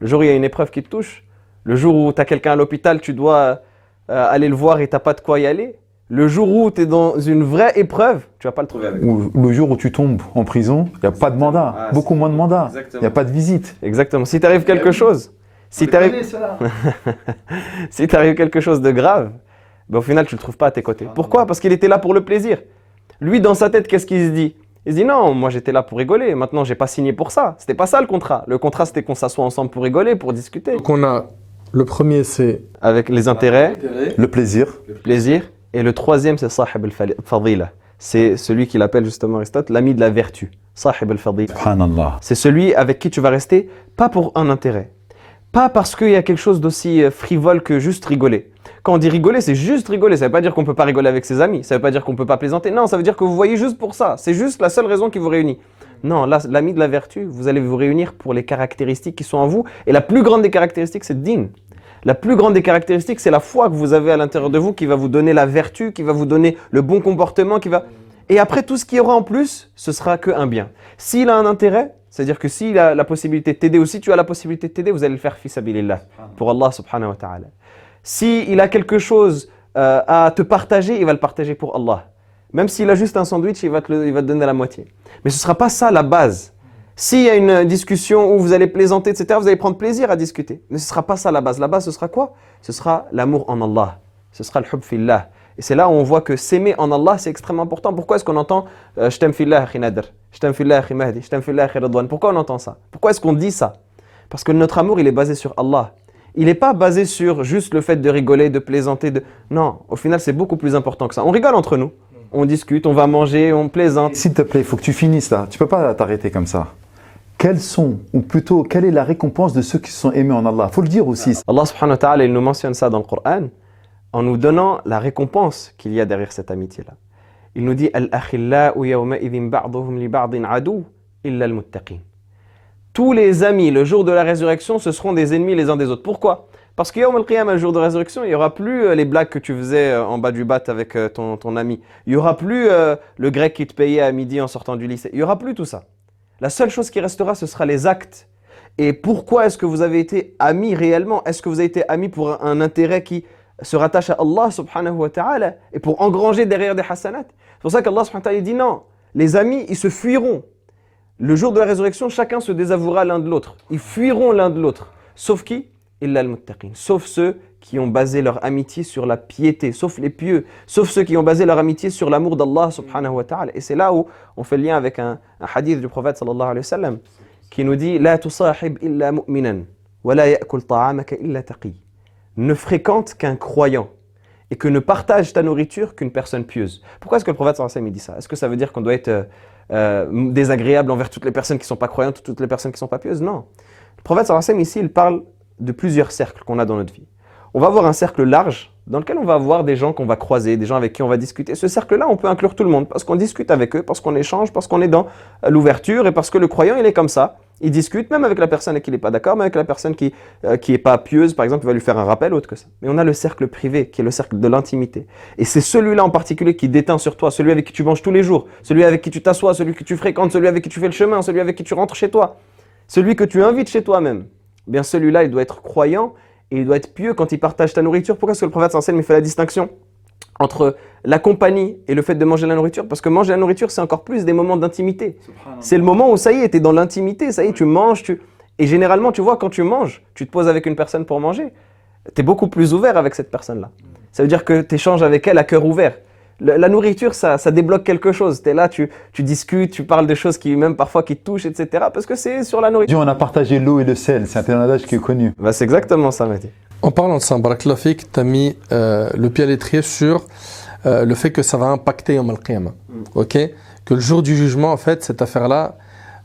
[SPEAKER 4] le jour où il y a une épreuve qui te touche, le jour où tu as quelqu'un à l'hôpital, tu dois euh, aller le voir et tu pas de quoi y aller, le jour où tu es dans une vraie épreuve, tu vas pas le trouver avec.
[SPEAKER 3] Ou le jour où tu tombes en prison, il n'y a pas de mandat,
[SPEAKER 4] Ah,
[SPEAKER 3] beaucoup moins de mandats, il n'y a pas de visite.
[SPEAKER 4] Exactement. Si t'arrive quelque chose, si t'arrive si t'arrive quelque chose de grave, ben au final tu le trouves pas à tes côtés. Pourquoi? Parce qu'il était là pour le plaisir. Lui dans sa tête, qu'est-ce qu'il se dit? Il se dit non, moi j'étais là pour rigoler. Maintenant j'ai pas signé pour ça. C'était pas ça le contrat. Le contrat c'était qu'on s'assoit ensemble pour rigoler, pour discuter.
[SPEAKER 1] Donc on a le premier c'est
[SPEAKER 4] Avec les intérêts,
[SPEAKER 3] Le plaisir,
[SPEAKER 4] le plaisir. Et le troisième c'est sahib al-fadila. C'est celui qu'il appelle justement Aristote l'ami de la vertu. Sahib al-fadila.
[SPEAKER 3] subhanallah.
[SPEAKER 4] C'est celui avec qui tu vas rester, pas pour un intérêt. Pas parce qu'il y a quelque chose d'aussi euh, frivole que juste rigoler. Quand on dit rigoler, c'est juste rigoler. Ça veut pas dire qu'on peut pas rigoler avec ses amis. Ça veut pas dire qu'on peut pas plaisanter. Non, ça veut dire que vous voyez juste pour ça. C'est juste la seule raison qui vous réunit. Non, l'ami de la vertu, vous allez vous réunir pour les caractéristiques qui sont en vous. Et la plus grande des caractéristiques, c'est din. La plus grande des caractéristiques, c'est la foi que vous avez à l'intérieur de vous qui va vous donner la vertu, qui va vous donner le bon comportement, qui va... Et après, tout ce qu'il y aura en plus, ce sera que un bien. S'il a un intérêt, c'est-à-dire que s'il a la possibilité de t'aider ou si tu as la possibilité de t'aider, vous allez le faire fils pour Allah subhanahu wa ta'ala. S'il a quelque chose euh, à te partager, il va le partager pour Allah. Même s'il a juste un sandwich, il va te, donner la moitié. Mais ce ne sera pas ça la base. S'il y a une discussion où vous allez plaisanter, etc., vous allez prendre plaisir à discuter. Mais ce ne sera pas ça la base. La base, ce sera quoi? Ce sera l'amour en Allah. Ce sera le hub fillah. Et c'est là où on voit que s'aimer en Allah, c'est extrêmement important. Pourquoi est-ce qu'on entend euh, Je t'aime fillah, Nadr. Je t'aime fillah, Mahdi. Je t'aime fillah. Pourquoi on entend ça? Pourquoi est-ce qu'on dit ça? Parce que notre amour, il est basé sur Allah. Il n'est pas basé sur juste le fait de rigoler, de plaisanter. De... Non, au final, c'est beaucoup plus important que ça. On rigole entre nous. On discute, on va manger, on plaisante.
[SPEAKER 3] S'il te plaît, il faut que tu finisses là. Tu peux pas t'arrêter comme ça. Quels sont, ou plutôt, quelle est la récompense de ceux qui se sont aimés en Allah? Faut le dire aussi.
[SPEAKER 4] Allah subhanahu wa ta'ala, il nous mentionne ça dans le Coran en nous donnant la récompense qu'il y a derrière cette amitié-là. Il nous dit Al-akhillau ba'duhum li ba'din adu illa al-muttaqin. Tous les amis, le jour de la résurrection, ce seront des ennemis les uns des autres. Pourquoi? Parce que Yawm al-Qiyamah, le jour de résurrection, il n'y aura plus euh, les blagues que tu faisais euh, en bas du bat avec euh, ton, ton ami. Il n'y aura plus le grec qui te payait à midi en sortant du lycée. Il n'y aura plus tout ça. La seule chose qui restera, ce sera les actes. Et pourquoi est-ce que vous avez été amis réellement? Est-ce que vous avez été amis pour un, un intérêt qui se rattache à Allah subhanahu wa ta'ala et pour engranger derrière des hasanat C'est pour ça qu'Allah subhanahu wa ta'ala dit non. Les amis, ils se fuiront. Le jour de la résurrection, chacun se désavouera l'un de l'autre. Ils fuiront l'un de l'autre. Sauf qui? Sauf ceux qui ont basé leur amitié sur la piété, sauf les pieux, sauf ceux qui ont basé leur amitié sur l'amour d'Allah subhanahu wa ta'ala. Et c'est là où on fait le lien avec un, hadith du prophète sallallahu alayhi wa sallam qui nous dit La tusahib illa mu'minan, wa ya'kul ta'amaka illa taqi. Ne fréquente qu'un croyant et que ne partage ta nourriture qu'une personne pieuse. Pourquoi est-ce que le prophète sallallahu alayhi wa sallam dit ça? Est-ce que ça veut dire qu'on doit être euh, désagréable envers toutes les personnes qui ne sont pas croyantes ou toutes les personnes qui ne sont pas pieuses Non. Le prophète sallallahu ici, il parle de plusieurs cercles qu'on a dans notre vie. On va avoir un cercle large dans lequel on va avoir des gens qu'on va croiser, des gens avec qui on va discuter. Ce cercle-là, on peut inclure tout le monde parce qu'on discute avec eux, parce qu'on échange, parce qu'on est dans euh, l'ouverture et parce que le croyant, il est comme ça. Il discute même avec la personne avec qui il n'est pas d'accord, même avec la personne qui euh, qui est pas pieuse, par exemple, il va lui faire un rappel autre que ça. Mais on a le cercle privé qui est le cercle de l'intimité. Et c'est celui-là en particulier qui déteint sur toi, celui avec qui tu manges tous les jours, celui avec qui tu t'assois, celui que tu fréquentes, celui avec qui tu fais le chemin, celui avec qui tu rentres chez toi, celui que tu invites chez toi-même. Eh Bien celui-là, il doit être croyant et il doit être pieux quand il partage ta nourriture. Pourquoi est-ce que le prophète sallallahu il fait la distinction? Entre la compagnie et le fait de manger la nourriture Parce que manger la nourriture, c'est encore plus des moments d'intimité. C'est le moment où ça y est, tu es dans l'intimité, ça y est, tu manges, tu... Et généralement, tu vois, quand tu manges, tu te poses avec une personne pour manger, tu es beaucoup plus ouvert avec cette personne-là. Ça veut dire que tu échanges avec elle à cœur ouvert. La nourriture, ça, ça débloque quelque chose. Tu es là, tu, tu discutes, tu parles de choses qui, même parfois, qui te touchent, etc. Parce que c'est sur la nourriture.
[SPEAKER 3] Dieu, on a partagé l'eau et le sel. C'est un adage qui est connu.
[SPEAKER 4] Bah, c'est exactement ça, Mehdi.
[SPEAKER 1] En parlant de ça, Baraklafik, tu as mis euh, le pied à l'étrier sur euh, le fait que ça va impacter Yom al-Qiyamah. Ok Que le jour du jugement, en fait, cette affaire-là,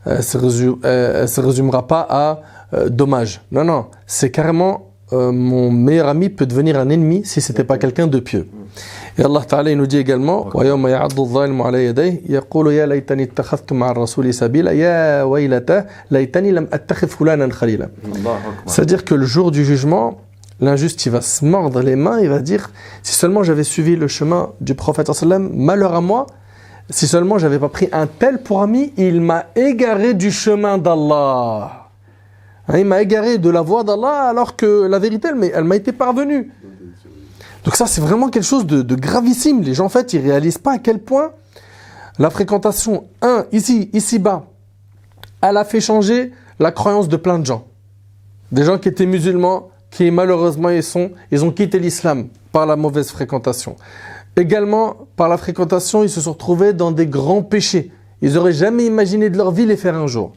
[SPEAKER 1] euh, se résu- euh, elle se résumera pas à euh, dommage. Non, non, c'est carrément euh, mon meilleur ami peut devenir un ennemi si c'était pas quelqu'un de pieux. Et Allah Ta'ala il nous dit également وَيَوْمَ يَعَضُّ الظَّالِمُ عَلَى يَدَيْهِ يَقُولُ يَا لَيْتَنِي اتَّخَذْتُ مع الرسول سبيلا يا ويلتى ليتني لم أتخذ فلانا خليلا C'est-à-dire que le jour du jugement, l'injuste, il va se mordre les mains, il va dire si seulement j'avais suivi le chemin du prophète, malheur à moi, si seulement j'avais pas pris un tel pour ami, il m'a égaré du chemin d'Allah. Hein, il m'a égaré de la voie d'Allah alors que la vérité, elle, elle m'a été parvenue. Donc ça, c'est vraiment quelque chose de, de gravissime. Les gens, en fait, ils réalisent pas à quel point la fréquentation, un, ici, ici-bas, elle a fait changer la croyance de plein de gens. Des gens qui étaient musulmans, qui malheureusement ils, ont quitté l'islam par la mauvaise fréquentation. Également, par la fréquentation, ils se sont retrouvés dans des grands péchés. Ils n'auraient jamais imaginé de leur vie les faire un jour.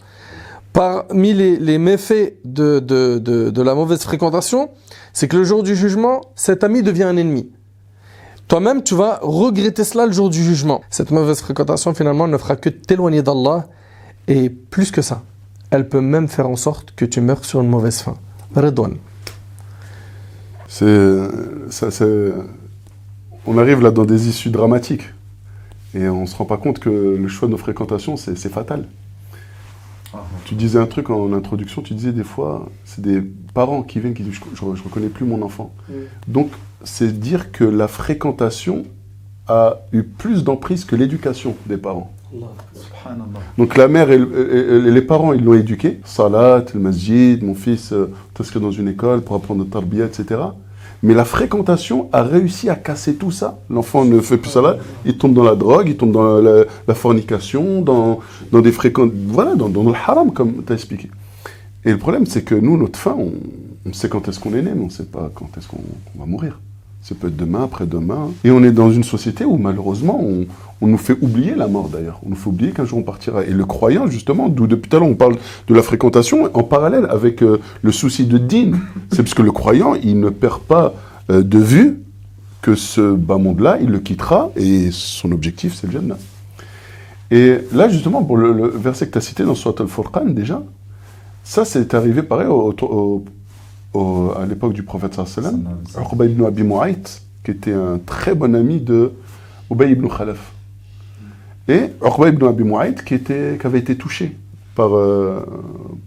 [SPEAKER 1] Parmi les, méfaits de la mauvaise fréquentation, c'est que le jour du jugement, cet ami devient un ennemi. Toi-même, tu vas regretter cela le jour du jugement. Cette mauvaise fréquentation, finalement, ne fera que t'éloigner d'Allah. Et plus que ça, elle peut même faire en sorte que tu meurs sur une mauvaise fin. Redouane.
[SPEAKER 2] C'est, ça, c'est- on arrive là dans des issues dramatiques. Et on ne se rend pas compte que le choix de nos fréquentations, c'est, c'est fatal. Tu disais un truc en introduction, tu disais des fois, c'est des parents qui viennent qui disent Je ne reconnais plus mon enfant. Donc, c'est dire que la fréquentation a eu plus d'emprise que l'éducation des parents. Donc la mère et, le- et- et les parents, ils l'ont éduqué. Salat, le masjid, mon fils, euh, t'inscris dans une école pour apprendre le tarbiya, etc. Mais la fréquentation a réussi à casser tout ça. L'enfant ne fait plus salat, il tombe dans la drogue, il tombe dans la, fornication, dans, des fréquentes... Voilà, dans, le haram, comme tu as expliqué. Et le problème, c'est que nous, notre fin, on, on sait quand est-ce qu'on est né, mais on ne sait pas quand est-ce qu'on va mourir. Ça peut être demain, après-demain. Et on est dans une société où, malheureusement, on, on nous fait oublier la mort, d'ailleurs. On nous fait oublier qu'un jour on partira. Et le croyant, justement, d'où depuis tout à l'heure on parle de la fréquentation, en parallèle avec euh, le souci de din. C'est parce que le croyant, il ne perd pas euh, de vue que ce bas monde-là, il le quittera, et son objectif, c'est le Jannah. Et là, justement, pour le, le verset que tu as cité dans Surat al-Furqan, déjà, ça, c'est arrivé pareil au- au- au- à l'époque du prophète sallallahu alayhi wa sallam. Uqba ibn Abi Mu'ayt, qui était un très bon ami de Ubay ibn Khalaf. Et Uqba ibn Abi Mu'ayt, qui, était, qui avait été touché par, euh,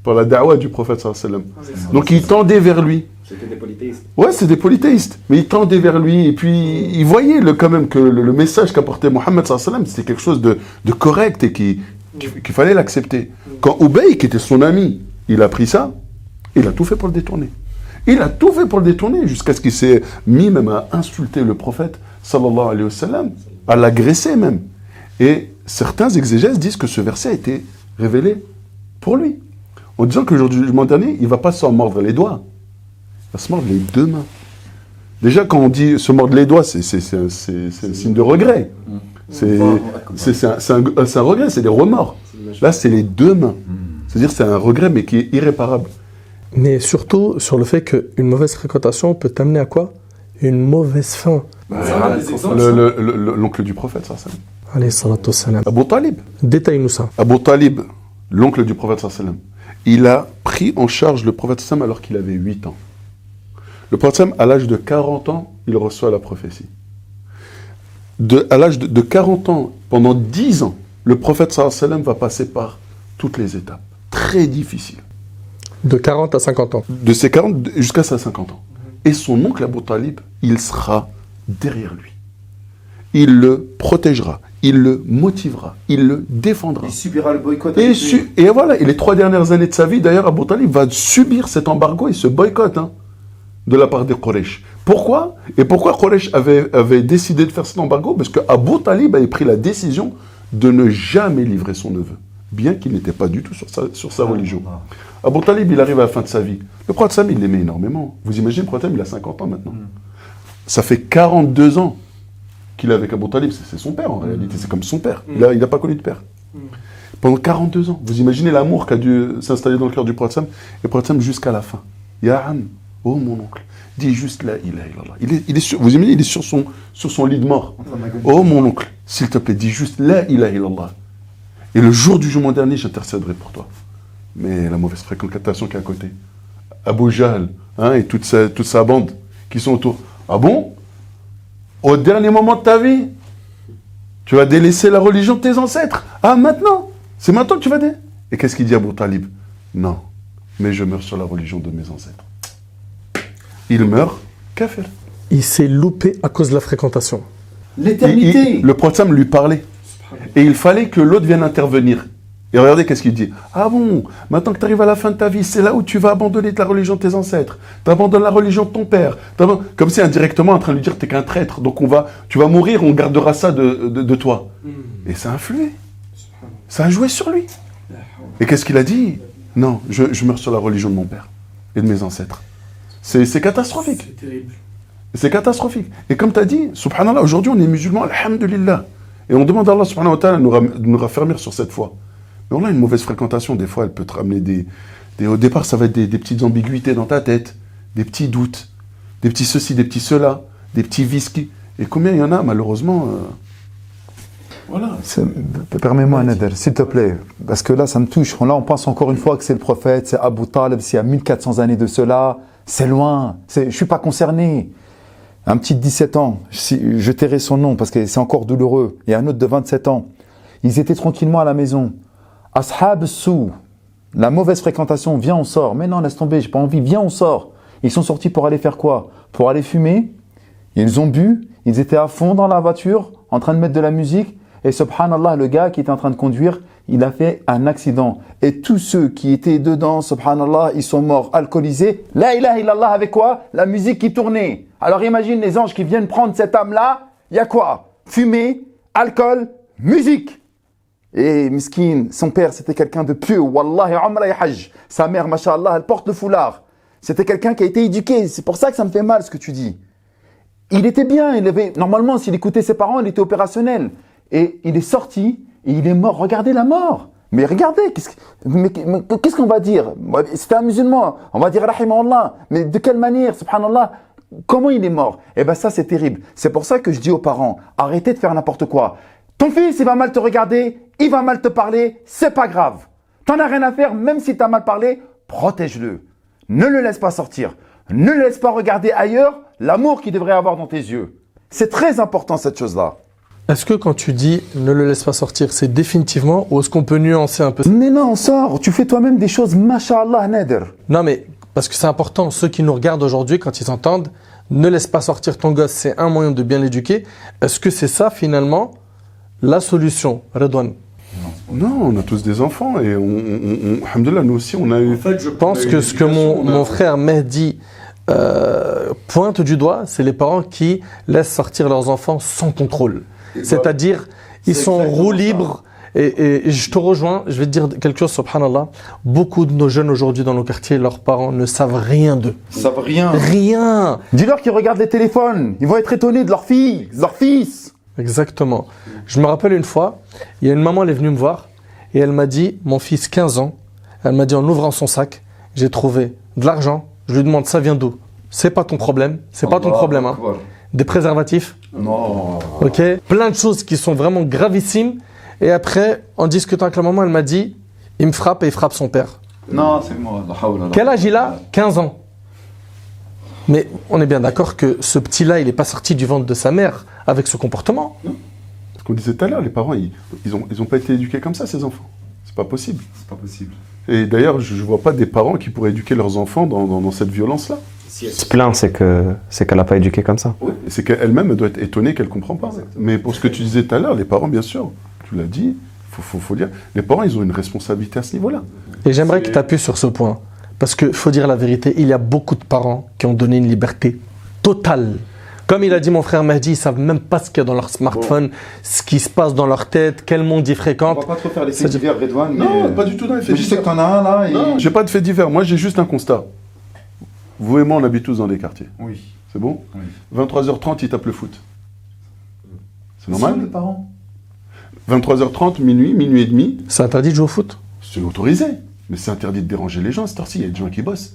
[SPEAKER 2] par la da'wa du prophète sallallahu alayhi wa sallam. Donc il tendait vers lui.
[SPEAKER 5] C'était des polythéistes.
[SPEAKER 2] Ouais, c'est des polythéistes. Mais ils tendaient vers lui et puis ils voyaient le, quand même que le, le message qu'apportait Mohammed sallallahu c'était quelque chose de, de correct et qui- qui- qu'il fallait l'accepter. Quand Ubay, qui était son ami, il a pris ça, il a tout fait pour le détourner. Il a tout fait pour le détourner jusqu'à ce qu'il s'est mis même à insulter le prophète sallallahu alayhi wa sallam, à l'agresser même. Et certains exégèses disent que ce verset a été révélé pour lui. En disant que le jour du jugement dernier, il ne va pas s'en mordre les doigts. Il va se mordre les deux mains. Déjà, quand on dit se mordre les doigts, c'est un, signe de regret. C'est c'est- c'est un, un- c'est un regret, c'est des remords. Là, c'est les deux mains. C'est-à-dire c'est un regret, mais qui est irréparable.
[SPEAKER 1] Mais surtout sur le fait qu'une mauvaise fréquentation peut t'amener à quoi? Une mauvaise fin.
[SPEAKER 2] Le- L'oncle du prophète, ça. Abu Talib.
[SPEAKER 1] Détaille-nous ça.
[SPEAKER 2] Abu Talib, l'oncle du prophète sallam, il a pris en charge le prophète sallam alors qu'il avait 8 ans. Le prophète sallam, à l'âge de 40 ans, il reçoit la prophétie. De, à l'âge de, de 40 ans, pendant 10 ans, le prophète sallam va passer par toutes les étapes. Très difficiles.
[SPEAKER 1] De 40 à 50 ans.
[SPEAKER 2] De ses 40 jusqu'à ses 50 ans. Et son oncle Abu Talib, il sera derrière lui. Il le protégera, il le motivera, il le défendra.
[SPEAKER 5] Il subira le boycott.
[SPEAKER 2] Et, su- et voilà, et les trois dernières années de sa vie, d'ailleurs, Abu Talib va subir cet embargo et ce boycott hein, de la part des Quraysh. Pourquoi? Et pourquoi Quraysh avait, avait décidé de faire cet embargo? Parce que Abu Talib avait pris la décision de ne jamais livrer son neveu, bien qu'il n'était pas du tout sur sa, sur sa religion. Abu Talib, il arrive à la fin de sa vie. Le prophète Sam, il l'aimait énormément. Vous imaginez, le prophète Sam, il a 50 ans maintenant. Ça fait 42 ans qu'il est avec Abu Talib. C'est son père, en réalité. C'est comme son père. Il n'a il a pas connu de père. Pendant 42 ans. Vous imaginez l'amour qui a dû s'installer dans le cœur du prophète Sam. Et le prophète Sam jusqu'à la fin. Ya Am, oh mon oncle, dis juste illallah. Il est, il est sur, vous imaginez, il est sur son, sur son lit de mort. Oh mon oncle, s'il te plaît, dis juste la ilaha illallah. Et le jour du jugement dernier, j'intercéderai pour toi. Mais la mauvaise fréquentation qui est à côté. Abu Jahl hein, et toute sa, toute sa bande qui sont autour. Ah bon? Au dernier moment de ta vie, tu vas délaisser la religion de tes ancêtres. Ah maintenant? C'est maintenant que tu vas dé. Et qu'est-ce qu'il dit Abu Talib? Non, mais je meurs sur la religion de mes ancêtres. Il meurt, kafir.
[SPEAKER 1] Il s'est loupé à cause de la fréquentation.
[SPEAKER 3] L'éternité.
[SPEAKER 2] Le prophète lui parlait. Et il fallait que l'autre vienne intervenir. Et regardez qu'est-ce qu'il dit? Ah bon, maintenant que tu arrives à la fin de ta vie, c'est là où tu vas abandonner la religion de tes ancêtres. Tu abandonnes la religion de ton père. Comme si indirectement en train de lui dire t'es qu'un traître. Donc on va, tu vas mourir, on gardera ça de, de- de toi. Et ça a influé. Ça a joué sur lui. Et qu'est-ce qu'il a dit? Non, je, je meurs sur la religion de mon père et de mes ancêtres. C'est c'est catastrophique. C'est catastrophique. Et comme tu as dit, subhanallah, aujourd'hui on est musulmans, alhamdulillah. Et on demande à Allah subhanahu wa ta'ala de nous, ram- de nous raffermir sur cette foi. Mais on a une mauvaise fréquentation, des fois elle peut te ramener des... des- au départ ça va être des, des petites ambiguïtés dans ta tête, des petits doutes, des petits ceci, des petits cela, des petits vices qui... Et combien il y en a malheureusement euh, Voilà.
[SPEAKER 3] Permets-moi, Nader, s'il te plaît, parce que là, ça me touche. Là, on pense encore une fois que c'est le prophète, c'est Abu Talib, c'est il y a 1400 années de cela. C'est loin. Je suis pas concerné. Un petit de 17 ans, si- je tairai son nom parce que c'est encore douloureux, et un autre de 27 ans. Ils étaient tranquillement à la maison. Ashab sou, la mauvaise fréquentation, viens, on sort. Mais non, laisse tomber, j'ai pas envie, viens, on sort. Ils sont sortis pour aller faire quoi? Pour aller fumer? Ils ont bu, ils étaient à fond dans la voiture, en train de mettre de la musique, et subhanallah, le gars qui était en train de conduire, il a fait un accident. Et tous ceux qui étaient dedans, subhanallah, ils sont morts alcoolisés. La ilaha illallah avec quoi? La musique qui tournait. Alors imagine les anges qui viennent prendre cette âme-là, il y a quoi? Fumée, alcool, musique. Et miskin, son père, c'était quelqu'un de pieux. Wallahi, umra et hajj. Sa mère, mashallah, elle porte le foulard. C'était quelqu'un qui a été éduqué. C'est pour ça que ça me fait mal ce que tu dis. Il était bien. Il avait, normalement, s'il écoutait ses parents, il était opérationnel. Et il est sorti et il est mort. Regardez la mort. Mais regardez, qu'est-ce qu'on va dire? C'était un musulman. On va dire rahimahullah. Mais de quelle manière, subhanallah? Comment il est mort? Eh ben ça, c'est terrible. C'est pour ça que je dis aux parents, arrêtez de faire n'importe quoi. Ton fils, il va mal te regarder, il va mal te parler, c'est pas grave. T'en as rien à faire, même si t'as mal parlé, protège-le. Ne le laisse pas sortir. Ne le laisse pas regarder ailleurs l'amour qu'il devrait avoir dans tes yeux. C'est très important cette chose-là.
[SPEAKER 1] Est-ce que quand tu dis ne le laisse pas sortir, c'est définitivement ou est-ce qu'on peut nuancer un peu
[SPEAKER 3] Mais non, sors, tu fais toi-même des choses, mashallah, Nader.
[SPEAKER 1] Non, mais parce que c'est important, ceux qui nous regardent aujourd'hui, quand ils entendent ne laisse pas sortir ton gosse, c'est un moyen de bien l'éduquer. Est-ce que c'est ça finalement la solution, Redouane
[SPEAKER 2] Non, on a tous des enfants et on, on, on- nous aussi on a eu...
[SPEAKER 1] Je pense que ce que mon, mon frère Mehdi euh, pointe du doigt, c'est les parents qui laissent sortir leurs enfants sans contrôle. C'est-à-dire, ils sont en roue libre. Et, et je te rejoins, je vais te dire quelque chose, subhanallah. Beaucoup de nos jeunes aujourd'hui dans nos quartiers, leurs parents ne savent rien d'eux.
[SPEAKER 3] Ça veut rien.
[SPEAKER 1] Rien
[SPEAKER 3] Dis-leur qu'ils regardent les téléphones. Ils vont être étonnés de leur fille, de leur fils.
[SPEAKER 1] Exactement. Je me rappelle une fois, il y a une maman, elle est venue me voir et elle m'a dit, mon fils 15 ans, elle m'a dit en ouvrant son sac, j'ai trouvé de l'argent. Je lui demande, ça vient d'où? C'est pas ton problème, c'est pas ton problème. Hein. Des préservatifs,
[SPEAKER 3] Non.
[SPEAKER 1] ok Plein de choses qui sont vraiment gravissimes. Et après, en discutant avec la maman, elle m'a dit, il me frappe et il frappe son père.
[SPEAKER 3] Non, c'est moi.
[SPEAKER 1] Quel âge il a? 15 ans. Mais on est bien d'accord que ce petit-là, il n'est pas sorti du ventre de sa mère avec ce comportement.
[SPEAKER 2] Ce qu'on disait tout à l'heure, les parents, ils ils ont, ils ont pas été éduqués comme ça, ces enfants. C'est pas possible.
[SPEAKER 3] C'est pas possible.
[SPEAKER 2] Et d'ailleurs, je, je vois pas des parents qui pourraient éduquer leurs enfants dans, dans- dans cette violence-là.
[SPEAKER 4] Ce qui se plaint, c'est que c'est qu'elle n'a pas éduqué comme ça.
[SPEAKER 2] Et C'est qu'elle-même, elle doit être étonnée qu'elle comprend pas. Mais pour ce que tu disais tout à l'heure, les parents, bien sûr, tu l'as dit, faut, faut, faut dire, les parents, ils ont une responsabilité à ce niveau-là.
[SPEAKER 1] Et j'aimerais que tu appuies sur ce point. Parce qu'il faut dire la vérité, il y a beaucoup de parents qui ont donné une liberté totale. Comme il a dit mon frère Mahdi, ils savent même pas ce qu'il y a dans leur smartphone, ce qui se passe dans leur tête, quel monde ils
[SPEAKER 3] On
[SPEAKER 1] fréquentent.
[SPEAKER 3] va pas trop faire les faits divers, Redouane.
[SPEAKER 2] Non,
[SPEAKER 3] mais-
[SPEAKER 2] pas du tout dans les faits
[SPEAKER 3] Mais je sais que
[SPEAKER 2] divers.
[SPEAKER 3] t'en as un là. Et...
[SPEAKER 2] Non, j'ai pas de fait divers. Moi, j'ai juste un constat. Vous et moi, on habite tous dans des quartiers.
[SPEAKER 3] Oui.
[SPEAKER 2] C'est bon
[SPEAKER 3] oui.
[SPEAKER 2] 23h30, ils tapent le foot. C'est normal
[SPEAKER 3] les parents?
[SPEAKER 2] 23h30, minuit, minuit et demi,
[SPEAKER 1] C'est interdit de jouer au foot
[SPEAKER 2] c'est autorisé. Mais c'est interdit de déranger les gens à cette heure-ci. Il y a des gens qui bossent.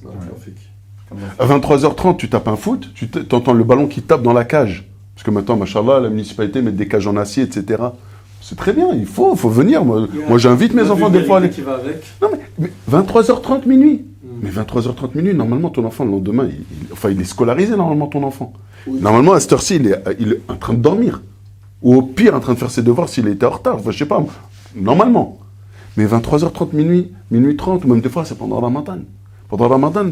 [SPEAKER 2] À 23h30, tu tapes un foot, tu entends le ballon qui tape dans la cage. Parce que maintenant, machallah, la municipalité met des cages en acier, etc. C'est très bien, il faut, faut venir. Moi, moi j'invite mes enfants des fois à aller.
[SPEAKER 1] qui va avec.
[SPEAKER 2] Non, mais, mais 23h30 minuit. Mais 23h30 minuit, normalement, ton enfant, le lendemain, il, il- enfin, il est scolarisé, normalement, ton enfant. Normalement, à cette heure-ci, il est, il est en train de dormir. Ou au pire, en train de faire ses devoirs s'il était en retard. Enfin, je sais pas, normalement. Mais 23h30 minuit, minuit 30, ou même des fois, c'est pendant la Ramadan. Pendant la Ramadan,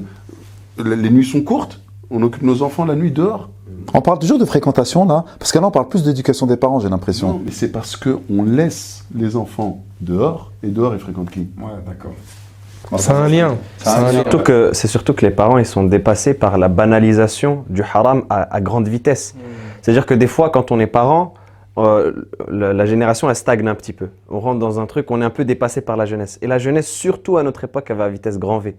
[SPEAKER 2] les nuits sont courtes. On occupe nos enfants la nuit dehors.
[SPEAKER 3] On parle toujours de fréquentation là, parce que là on parle plus d'éducation des parents, j'ai
[SPEAKER 2] Non,
[SPEAKER 3] l'impression.
[SPEAKER 2] mais c'est parce qu'on laisse les enfants dehors, et dehors, ils fréquentent qui?
[SPEAKER 3] Ouais, d'accord.
[SPEAKER 1] C'est un lien. C'est un lien.
[SPEAKER 4] Surtout que, c'est surtout que les parents ils sont dépassés par la banalisation du haram à, à grande vitesse. C'est-à-dire que des fois, quand on est parent, euh, la, la génération elle stagne un petit peu. On rentre dans un truc, on est un peu dépassé par la jeunesse. Et la jeunesse, surtout à notre époque, elle va à vitesse grand V.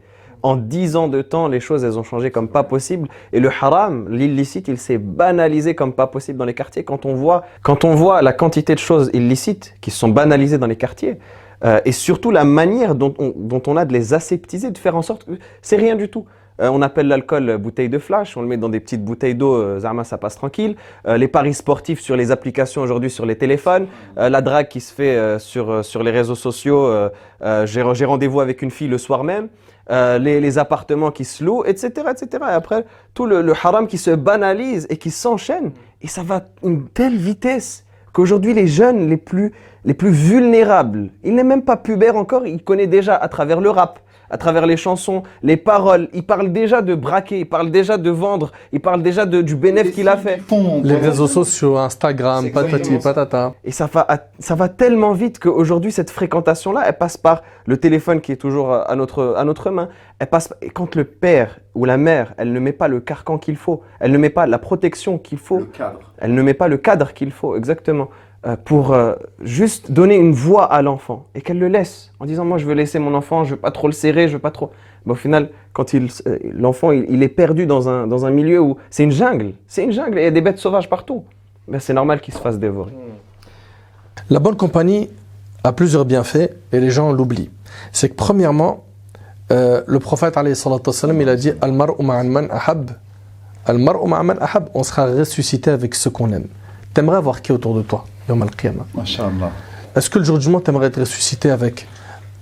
[SPEAKER 4] En 10 ans de temps, les choses elles ont changé comme pas possible. Et le haram, l'illicite, il s'est banalisé comme pas possible dans les quartiers. Quand on voit, quand on voit la quantité de choses illicites qui sont banalisées dans les quartiers, euh, et surtout la manière dont on, a de les aseptiser, de faire en sorte que c'est rien du tout. Euh, on appelle l'alcool euh, bouteille de flash, on le met dans des petites bouteilles d'eau, euh, Zarma ça passe tranquille. Les paris sportifs sur les applications aujourd'hui sur les téléphones, la drague qui se fait sur, sur les réseaux sociaux, j'ai rendez-vous avec une fille le soir même, Euh, les, les appartements qui se louent, etc. etc. Et après, tout le, le haram qui se banalise et qui s'enchaîne, et ça va à une telle vitesse qu'aujourd'hui les jeunes les plus, les plus vulnérables, il n'est même pas pubère encore, il connaît déjà à travers le rap, à travers les chansons, les paroles, il parle déjà de braquer, il parle déjà de vendre, il parle déjà de, du bénéfice qu'il a fait.
[SPEAKER 1] Les réseaux sociaux, Instagram, patati patata.
[SPEAKER 4] Et ça va, ça va tellement vite qu'aujourd'hui, cette fréquentation-là, elle passe par le téléphone qui est toujours à notre, à notre main. Elle passe, et quand le père ou la mère, elle ne met pas le carcan qu'il faut, elle ne met pas la protection qu'il faut,
[SPEAKER 3] cadre.
[SPEAKER 4] elle ne met pas le cadre qu'il faut, exactement, pour euh, juste donner une voix à l'enfant et qu'elle le laisse en disant Moi, je veux laisser mon enfant, je veux pas trop le serrer, je veux pas trop. Mais au final, quand euh, l'enfant il, est perdu dans un, dans un milieu où c'est une jungle, c'est une jungle et il y a des bêtes sauvages partout, ben, c'est normal qu'il se fasse dévorer.
[SPEAKER 1] La bonne compagnie a plusieurs bienfaits et les gens l'oublient. C'est que premièrement, euh, le prophète wassalam, il a dit ma'an man ahab. Man ahab. On sera ressuscité avec ce qu'on aime. T'aimerais avoir qui autour de toi? Yom
[SPEAKER 3] Masha'Allah.
[SPEAKER 1] Est-ce que le jour du jugement, t'aimerais être ressuscité avec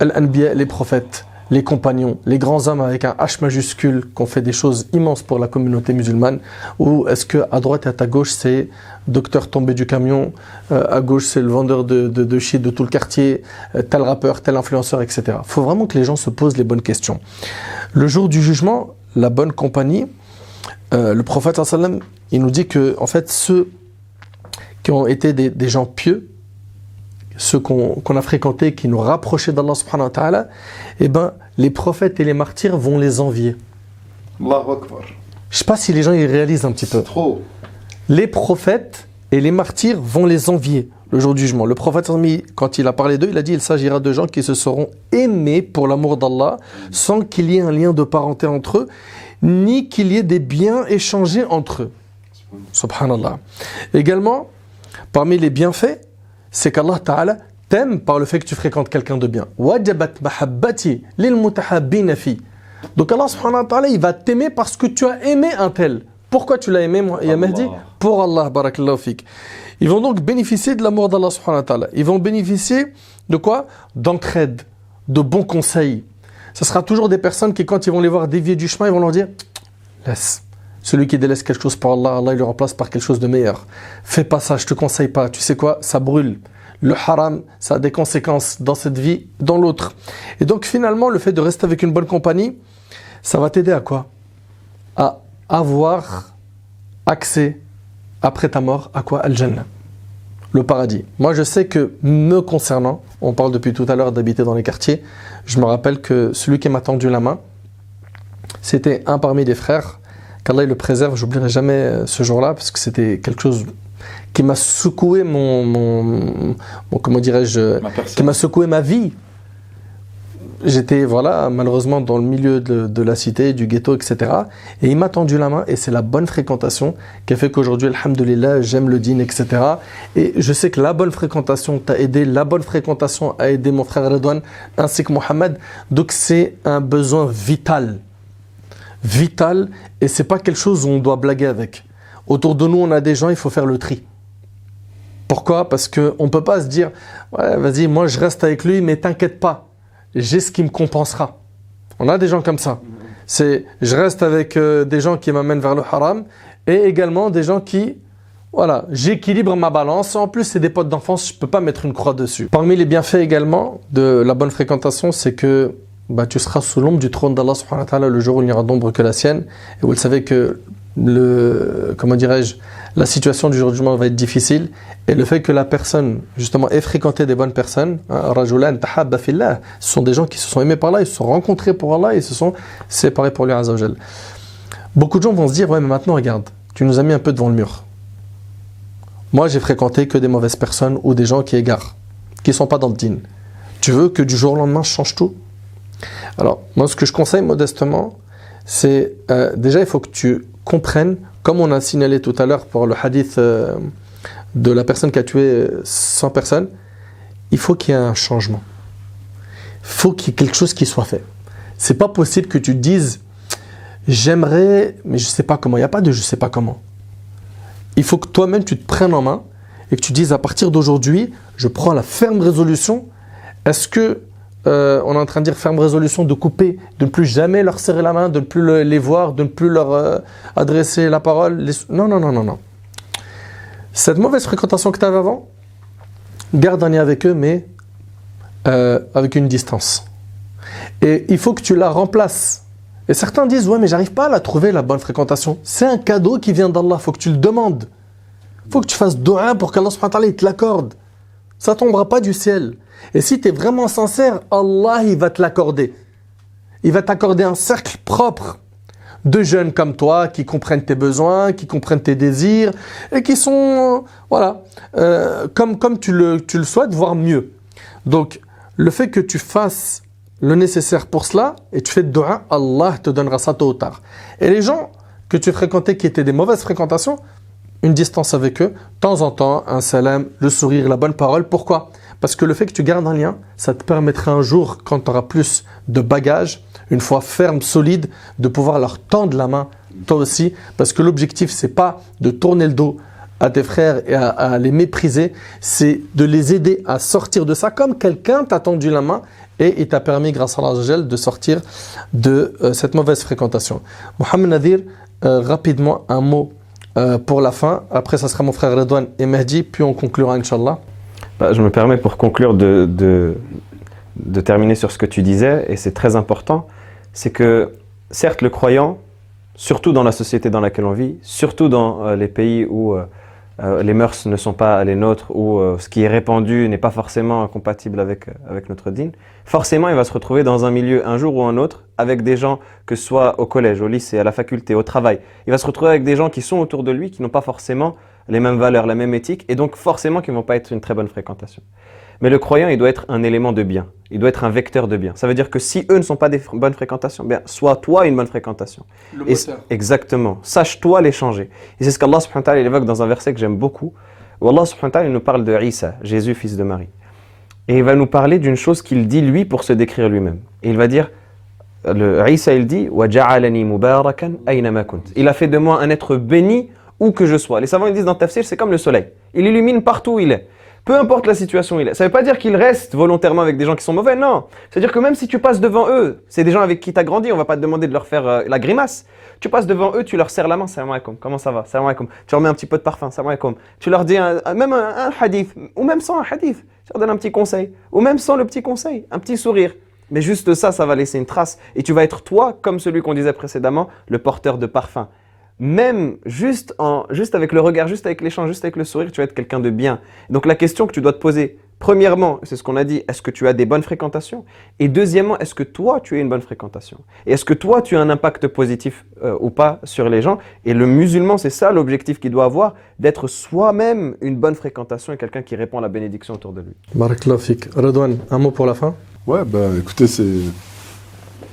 [SPEAKER 1] les prophètes, les compagnons, les grands hommes avec un H majuscule qui ont fait des choses immenses pour la communauté musulmane? Ou est-ce que à droite et à ta gauche, c'est docteur tombé du camion, euh, à gauche, c'est le vendeur de, de, de shit de tout le quartier, euh, tel rappeur, tel influenceur, etc. Il faut vraiment que les gens se posent les bonnes questions. Le jour du jugement, la bonne compagnie, euh, le prophète, il nous dit que, en fait, ceux qui ont été des, des gens pieux, ceux qu'on a fréquentés, qui nous rapprochaient d'Allah subhanahu wa ta'ala, eh ben, les prophètes et les martyrs vont les envier.
[SPEAKER 3] Allahu Akbar.
[SPEAKER 1] Je sais pas si les gens y réalisent un petit peu.
[SPEAKER 3] Trop.
[SPEAKER 1] Les prophètes et les martyrs vont les envier le jour du jugement. Le prophète, quand il a parlé d'eux, il a dit il s'agira de gens qui se seront aimés pour l'amour d'Allah, sans qu'il y ait un lien de parenté entre eux, ni qu'il y ait des biens échangés entre eux. Subhanallah. Également, parmi les bienfaits, c'est qu'Allah Ta'ala t'aime par le fait que tu fréquentes quelqu'un de bien. Donc Allah subhanahu wa ta'ala, il va t'aimer parce que tu as aimé un tel. Pourquoi tu l'as aimé, ya. Mahdi Pour Allah, barakallahu fik. Ils vont donc bénéficier de l'amour d'Allah subhanahu wa ta'ala. Ils vont bénéficier de quoi? D'entraide, de bons conseils. Ce sera toujours des personnes qui, quand ils vont les voir dévier du chemin, ils vont leur dire Laisse. Celui qui délaisse quelque chose pour Allah, Allah il le remplace par quelque chose de meilleur. Fais pas ça, je te conseille pas. Tu sais quoi? Ça brûle. Le haram, ça a des conséquences dans cette vie, dans l'autre. Et donc finalement, le fait de rester avec une bonne compagnie, ça va t'aider à quoi? À avoir accès après ta mort à quoi? Al-Jannah. Le paradis. Moi, je sais que me concernant, on parle depuis tout à l'heure d'habiter dans les quartiers, je me rappelle que celui qui m'a tendu la main, c'était un parmi des frères, qu'Allah il le préserve, j'oublierai jamais euh, ce jour-là, parce que c'était quelque chose qui m'a secoué mon, mon, mon- comment dirais-je, qui m'a secoué ma vie. J'étais, voilà, malheureusement dans le milieu de, de la cité, du ghetto, etc. Et il m'a tendu la main, et c'est la bonne fréquentation qui a fait qu'aujourd'hui, alhamdoulilah, j'aime le dîner, etc. Et je sais que la bonne fréquentation t'a aidé, la bonne fréquentation a aidé mon frère Redouane, ainsi que Mohamed. Donc c'est un besoin vital. Vital, et c'est pas quelque chose où on doit blaguer avec. Autour de nous, on a des gens, il faut faire le tri. Pourquoi? Parce qu'on ne peut pas se dire Ouais, vas-y, moi je reste avec lui, mais t'inquiète pas, j'ai ce qui me compensera. On a des gens comme ça. C'est je reste avec euh, des gens qui m'amènent vers le haram et également des gens qui voilà, j'équilibre ma balance. En plus, c'est des potes d'enfance, je peux pas mettre une croix dessus. Parmi les bienfaits également de la bonne fréquentation, c'est que bah, tu seras sous l'ombre du trône d'Allah le jour où il n'y aura d'ombre que la sienne. Et vous le savez que le, comment dirais-je, la situation du jour du jugement va être difficile. Et le fait que la personne, justement, ait fréquenté des bonnes personnes, hein, ce sont des gens qui se sont aimés par Allah, ils se sont rencontrés pour Allah et se sont séparés pour lui Azzawajal. Beaucoup de gens vont se dire, ouais, mais maintenant, regarde, tu nous as mis un peu devant le mur. Moi, j'ai fréquenté que des mauvaises personnes ou des gens qui égarent, qui ne sont pas dans le din. Tu veux que du jour au lendemain, je change tout? Alors, moi, ce que je conseille modestement, c'est euh, déjà, il faut que tu comprennes, comme on a signalé tout à l'heure pour le hadith euh, de la personne qui a tué 100 personnes, il faut qu'il y ait un changement. Il faut qu'il y ait quelque chose qui soit fait. C'est pas possible que tu te dises j'aimerais, mais je sais pas comment. Il n'y a pas de je sais pas comment. Il faut que toi-même tu te prennes en main et que tu dises à partir d'aujourd'hui, je prends la ferme résolution. Est-ce que euh, on est en train de dire ferme résolution de couper, de ne plus jamais leur serrer la main, de ne plus le- les voir, de ne plus leur euh, adresser la parole Non, non, non, non, non. Cette mauvaise fréquentation que tu avais avant, garde un lien avec eux, mais euh, avec une distance. Et il faut que tu la remplaces. Et certains disent, ouais, mais j'arrive pas à la trouver, la bonne fréquentation. C'est un cadeau qui vient d'Allah, faut que tu le demandes. faut que tu fasses dua pour qu'Allah te l'accorde. Ça tombera pas du ciel. Et si tu es vraiment sincère, Allah, il va te l'accorder. Il va t'accorder un cercle propre de jeunes comme toi qui comprennent tes besoins, qui comprennent tes désirs et qui sont, euh, voilà, euh, comme, comme tu, le, tu le souhaites, voire mieux. Donc, le fait que tu fasses le nécessaire pour cela et tu fais de Allah te donnera ça tôt ou tard. Et les gens que tu fréquentais qui étaient des mauvaises fréquentations, une distance avec eux, de temps en temps, un salam, le sourire, la bonne parole. Pourquoi? Parce que le fait que tu gardes un lien, ça te permettra un jour, quand tu auras plus de bagages, une fois ferme, solide, de pouvoir leur tendre la main, toi aussi. Parce que l'objectif, c'est pas de tourner le dos à tes frères et à, les mépriser, c'est de les aider à sortir de ça comme quelqu'un t'a tendu la main et il t'a permis, grâce à Allah, de sortir de euh, cette mauvaise fréquentation. Mohamed Nadir, euh, rapidement, un mot euh, pour la fin. Après, ça sera mon frère Redouane et Mehdi, puis on conclura, Inch'Allah.
[SPEAKER 4] Bah, je me permets pour conclure de, de, de terminer sur ce que tu disais, et c'est très important, c'est que certes le croyant, surtout dans la société dans laquelle on vit, surtout dans euh, les pays où euh, euh, les mœurs ne sont pas les nôtres, où euh, ce qui est répandu n'est pas forcément compatible avec, euh, avec notre dîne, forcément il va se retrouver dans un milieu un jour ou un autre avec des gens, que ce soit au collège, au lycée, à la faculté, au travail. Il va se retrouver avec des gens qui sont autour de lui, qui n'ont pas forcément les mêmes valeurs, la même éthique, et donc forcément qu'ils ne vont pas être une très bonne fréquentation. Mais le croyant, il doit être un élément de bien, il doit être un vecteur de bien. Ça veut dire que si eux ne sont pas des bonnes fréquentations, bien, sois toi une bonne fréquentation.
[SPEAKER 1] Le
[SPEAKER 4] et, exactement. Sache-toi les changer. Et c'est ce qu'Allah subhanahu wa ta'ala évoque dans un verset que j'aime beaucoup, où Allah subhanahu wa ta'ala nous parle de Isa, Jésus fils de Marie. Et il va nous parler d'une chose qu'il dit lui pour se décrire lui-même. Et il va dire, le, Isa il dit, il a fait de moi un être béni où que je sois. Les savants ils disent dans Tafsir, c'est comme le soleil. Il illumine partout où il est. Peu importe la situation où il est. Ça ne veut pas dire qu'il reste volontairement avec des gens qui sont mauvais, non. C'est-à-dire que même si tu passes devant eux, c'est des gens avec qui tu as grandi, on va pas te demander de leur faire euh, la grimace. Tu passes devant eux, tu leur serres la main, salam alaikum, comment ça va, salam alaikum. Tu leur mets un petit peu de parfum, salam alaikum. Tu leur dis un- même un hadith, ou même sans un hadith, tu leur donnes un petit conseil, ou même sans le petit conseil, un petit sourire. Mais juste ça, ça va laisser une trace. Et tu vas être toi, comme celui qu'on disait précédemment, le porteur de parfum. Même juste, en, juste avec le regard, juste avec l'échange, juste avec le sourire, tu vas être quelqu'un de bien. Donc la question que tu dois te poser, premièrement, c'est ce qu'on a dit, est-ce que tu as des bonnes fréquentations? Et deuxièmement, est-ce que toi, tu as une bonne fréquentation? Et est-ce que toi, tu as un impact positif euh, ou pas sur les gens? Et le musulman, c'est ça l'objectif qu'il doit avoir, d'être soi-même une bonne fréquentation et quelqu'un qui répand la bénédiction autour de lui.
[SPEAKER 1] Barakallahu fik. Redouane, un mot pour la fin?
[SPEAKER 2] Ouais, bah écoutez, c'est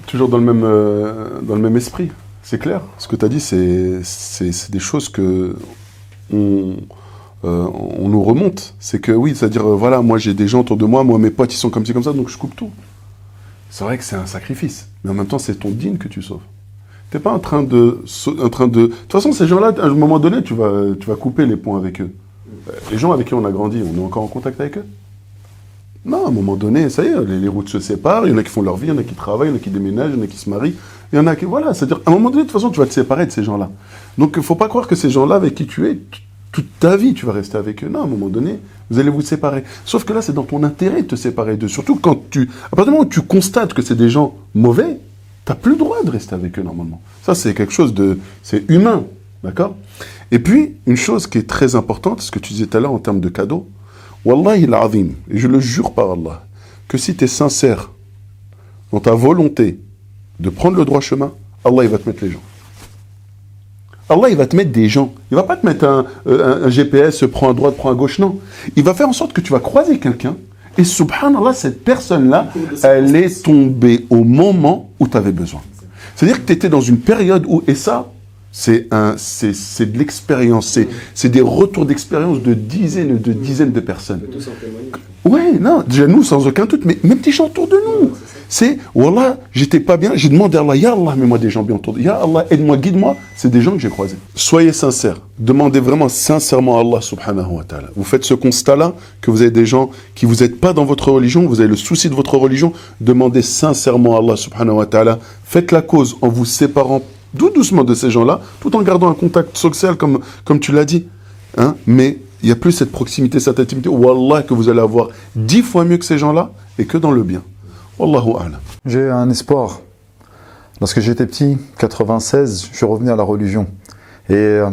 [SPEAKER 2] toujours dans le même, euh, dans le même esprit. C'est clair. Ce que tu as dit, c'est des choses que on, euh, on nous remonte. C'est que oui, c'est-à-dire, euh, voilà, moi j'ai des gens autour de moi, moi mes potes ils sont comme ci, comme ça, donc je coupe tout. C'est vrai que c'est un sacrifice. Mais en même temps, c'est ton dîne que tu sauves. T'es pas en train de. En train de... de toute façon, ces gens-là, à un moment donné, tu vas, tu vas couper les ponts avec eux. euh, les gens avec qui on a grandi, on est encore en contact avec eux? Non, à un moment donné, ça y est, les, routes se séparent, il y en a qui font leur vie, il y en a qui travaillent, il y en a qui déménagent, il y en a qui se marient, il y en a qui... Voilà, c'est-à-dire, à un moment donné, de toute façon, tu vas te séparer de ces gens-là. Donc, il ne faut pas croire que ces gens-là avec qui tu es, toute ta vie, tu vas rester avec eux. Non, à un moment donné, vous allez vous séparer. Sauf que là, c'est dans ton intérêt de te séparer d'eux. Surtout quand tu... À partir du moment où tu constates que c'est des gens mauvais, tu n'as plus le droit de rester avec eux, normalement. Ça, c'est quelque chose de... C'est humain, d'accord? Et puis, une chose qui est très importante, ce que tu disais tout à l'heure en termes de cadeaux, Wallahi al-azim, et je le jure par Allah, que si tu es sincère dans ta volonté de prendre le droit chemin, Allah, il va te mettre les gens. Allah, il va te mettre des gens. Il va pas te mettre un, euh, un- un GPS, prends à droite, prends à gauche, non. Il va faire en sorte que tu vas croiser quelqu'un, et subhanallah, cette personne-là, elle est tombée au moment où tu avais besoin. C'est-à-dire que tu étais dans une période où, et ça, c'est un, c'est, c'est de l'expérience, c'est, c'est des retours d'expérience de dizaines de dizaines de personnes. Ouais, non, déjà nous, sans aucun doute, mais même des gens autour de nous. C'est, voilà, j'étais pas bien, j'ai demandé à Allah, Ya Allah, mets-moi des gens bien autour de Ya Allah, aide-moi, guide-moi. C'est des gens que j'ai croisés. Soyez sincères. Demandez vraiment sincèrement à Allah subhanahu wa ta'ala. Vous faites ce constat-là, que vous avez des gens qui vous êtes pas dans votre religion, vous avez le souci de votre religion, demandez sincèrement à Allah subhanahu wa ta'ala. Faites la cause en vous séparant tout doucement de ces gens-là, tout en gardant un contact social comme, comme tu l'as dit. Hein, mais il n'y a plus cette proximité, cette intimité. Wallah, que vous allez avoir dix fois mieux que ces gens-là et que dans le bien. Wallahu a'lam.
[SPEAKER 3] J'ai un espoir. Lorsque j'étais petit, 96, je suis revenu à la religion. Et euh,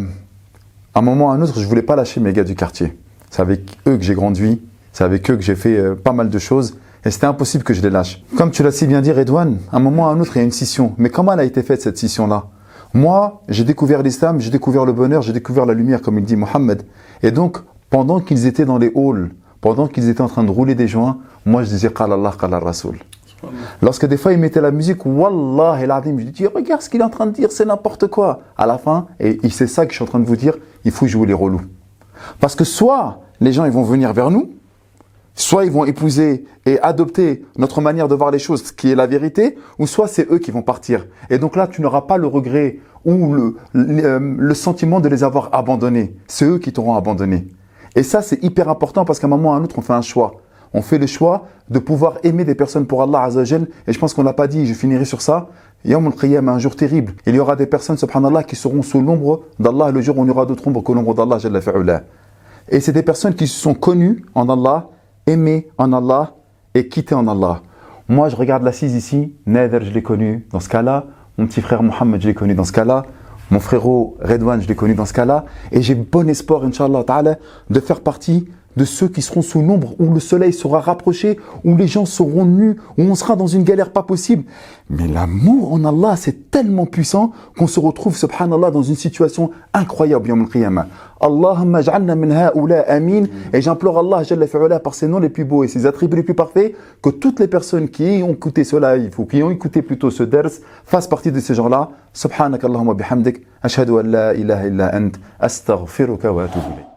[SPEAKER 3] à un moment ou à un autre, je voulais pas lâcher mes gars du quartier. C'est avec eux que j'ai grandi, c'est avec eux que j'ai fait euh, pas mal de choses. Et c'était impossible que je les lâche. Comme tu l'as si bien dit, Redouane, à un moment ou à un autre, il y a une scission. Mais comment elle a été faite, cette scission-là? Moi, j'ai découvert l'islam, j'ai découvert le bonheur, j'ai découvert la lumière, comme il dit Mohammed. Et donc, pendant qu'ils étaient dans les halls, pendant qu'ils étaient en train de rouler des joints, moi je disais Qala Allah, Qala Rasoul. Lorsque des fois ils mettaient la musique, Wallah el Adim, je dis regarde ce qu'il est en train de dire, c'est n'importe quoi. À la fin, et c'est ça que je suis en train de vous dire, il faut jouer les relous. Parce que soit les gens ils vont venir vers nous, soit ils vont épouser et adopter notre manière de voir les choses, ce qui est la vérité, ou soit c'est eux qui vont partir. Et donc là, tu n'auras pas le regret ou le, le, euh, le sentiment de les avoir abandonnés. C'est eux qui t'auront abandonné. Et ça, c'est hyper important parce qu'à un moment ou à un autre, on fait un choix. On fait le choix de pouvoir aimer des personnes pour Allah Azzawajal. Et je pense qu'on l'a pas dit, je finirai sur ça. Yawm al-Qiyam, un jour terrible. Il y aura des personnes, subhanallah, qui seront sous l'ombre d'Allah le jour où y aura d'autres ombres que l'ombre d'Allah. Et c'est des personnes qui se sont connues en Allah, aimées en Allah et quittées en Allah. Moi, je regarde l'assise ici. Nader, je l'ai connu dans ce cas-là. Mon petit frère Mohammed, je l'ai connu dans ce cas-là. Mon frérot Redwan, je l'ai connu dans ce cas-là. Et j'ai bon espoir, Inch'Allah de faire partie de ceux qui seront sous l'ombre, où le soleil sera rapproché, où les gens seront nus, où on sera dans une galère pas possible. Mais l'amour en Allah, c'est tellement puissant qu'on se retrouve, subhanallah, dans une situation incroyable, yawm al-qiyamah. Allahumma ja'alna min ha'ula amin. Et j'implore Allah, Jalla fi'ala, par ses noms les plus beaux et ses attributs les plus parfaits, que toutes les personnes qui ont écouté ce live, ou qui ont écouté plutôt ce ders, fassent partie de ces gens-là. Subhanak Allahumma bihamdik. Ashhadu an la ilaha illa ant. Astaghfiruka wa atubu.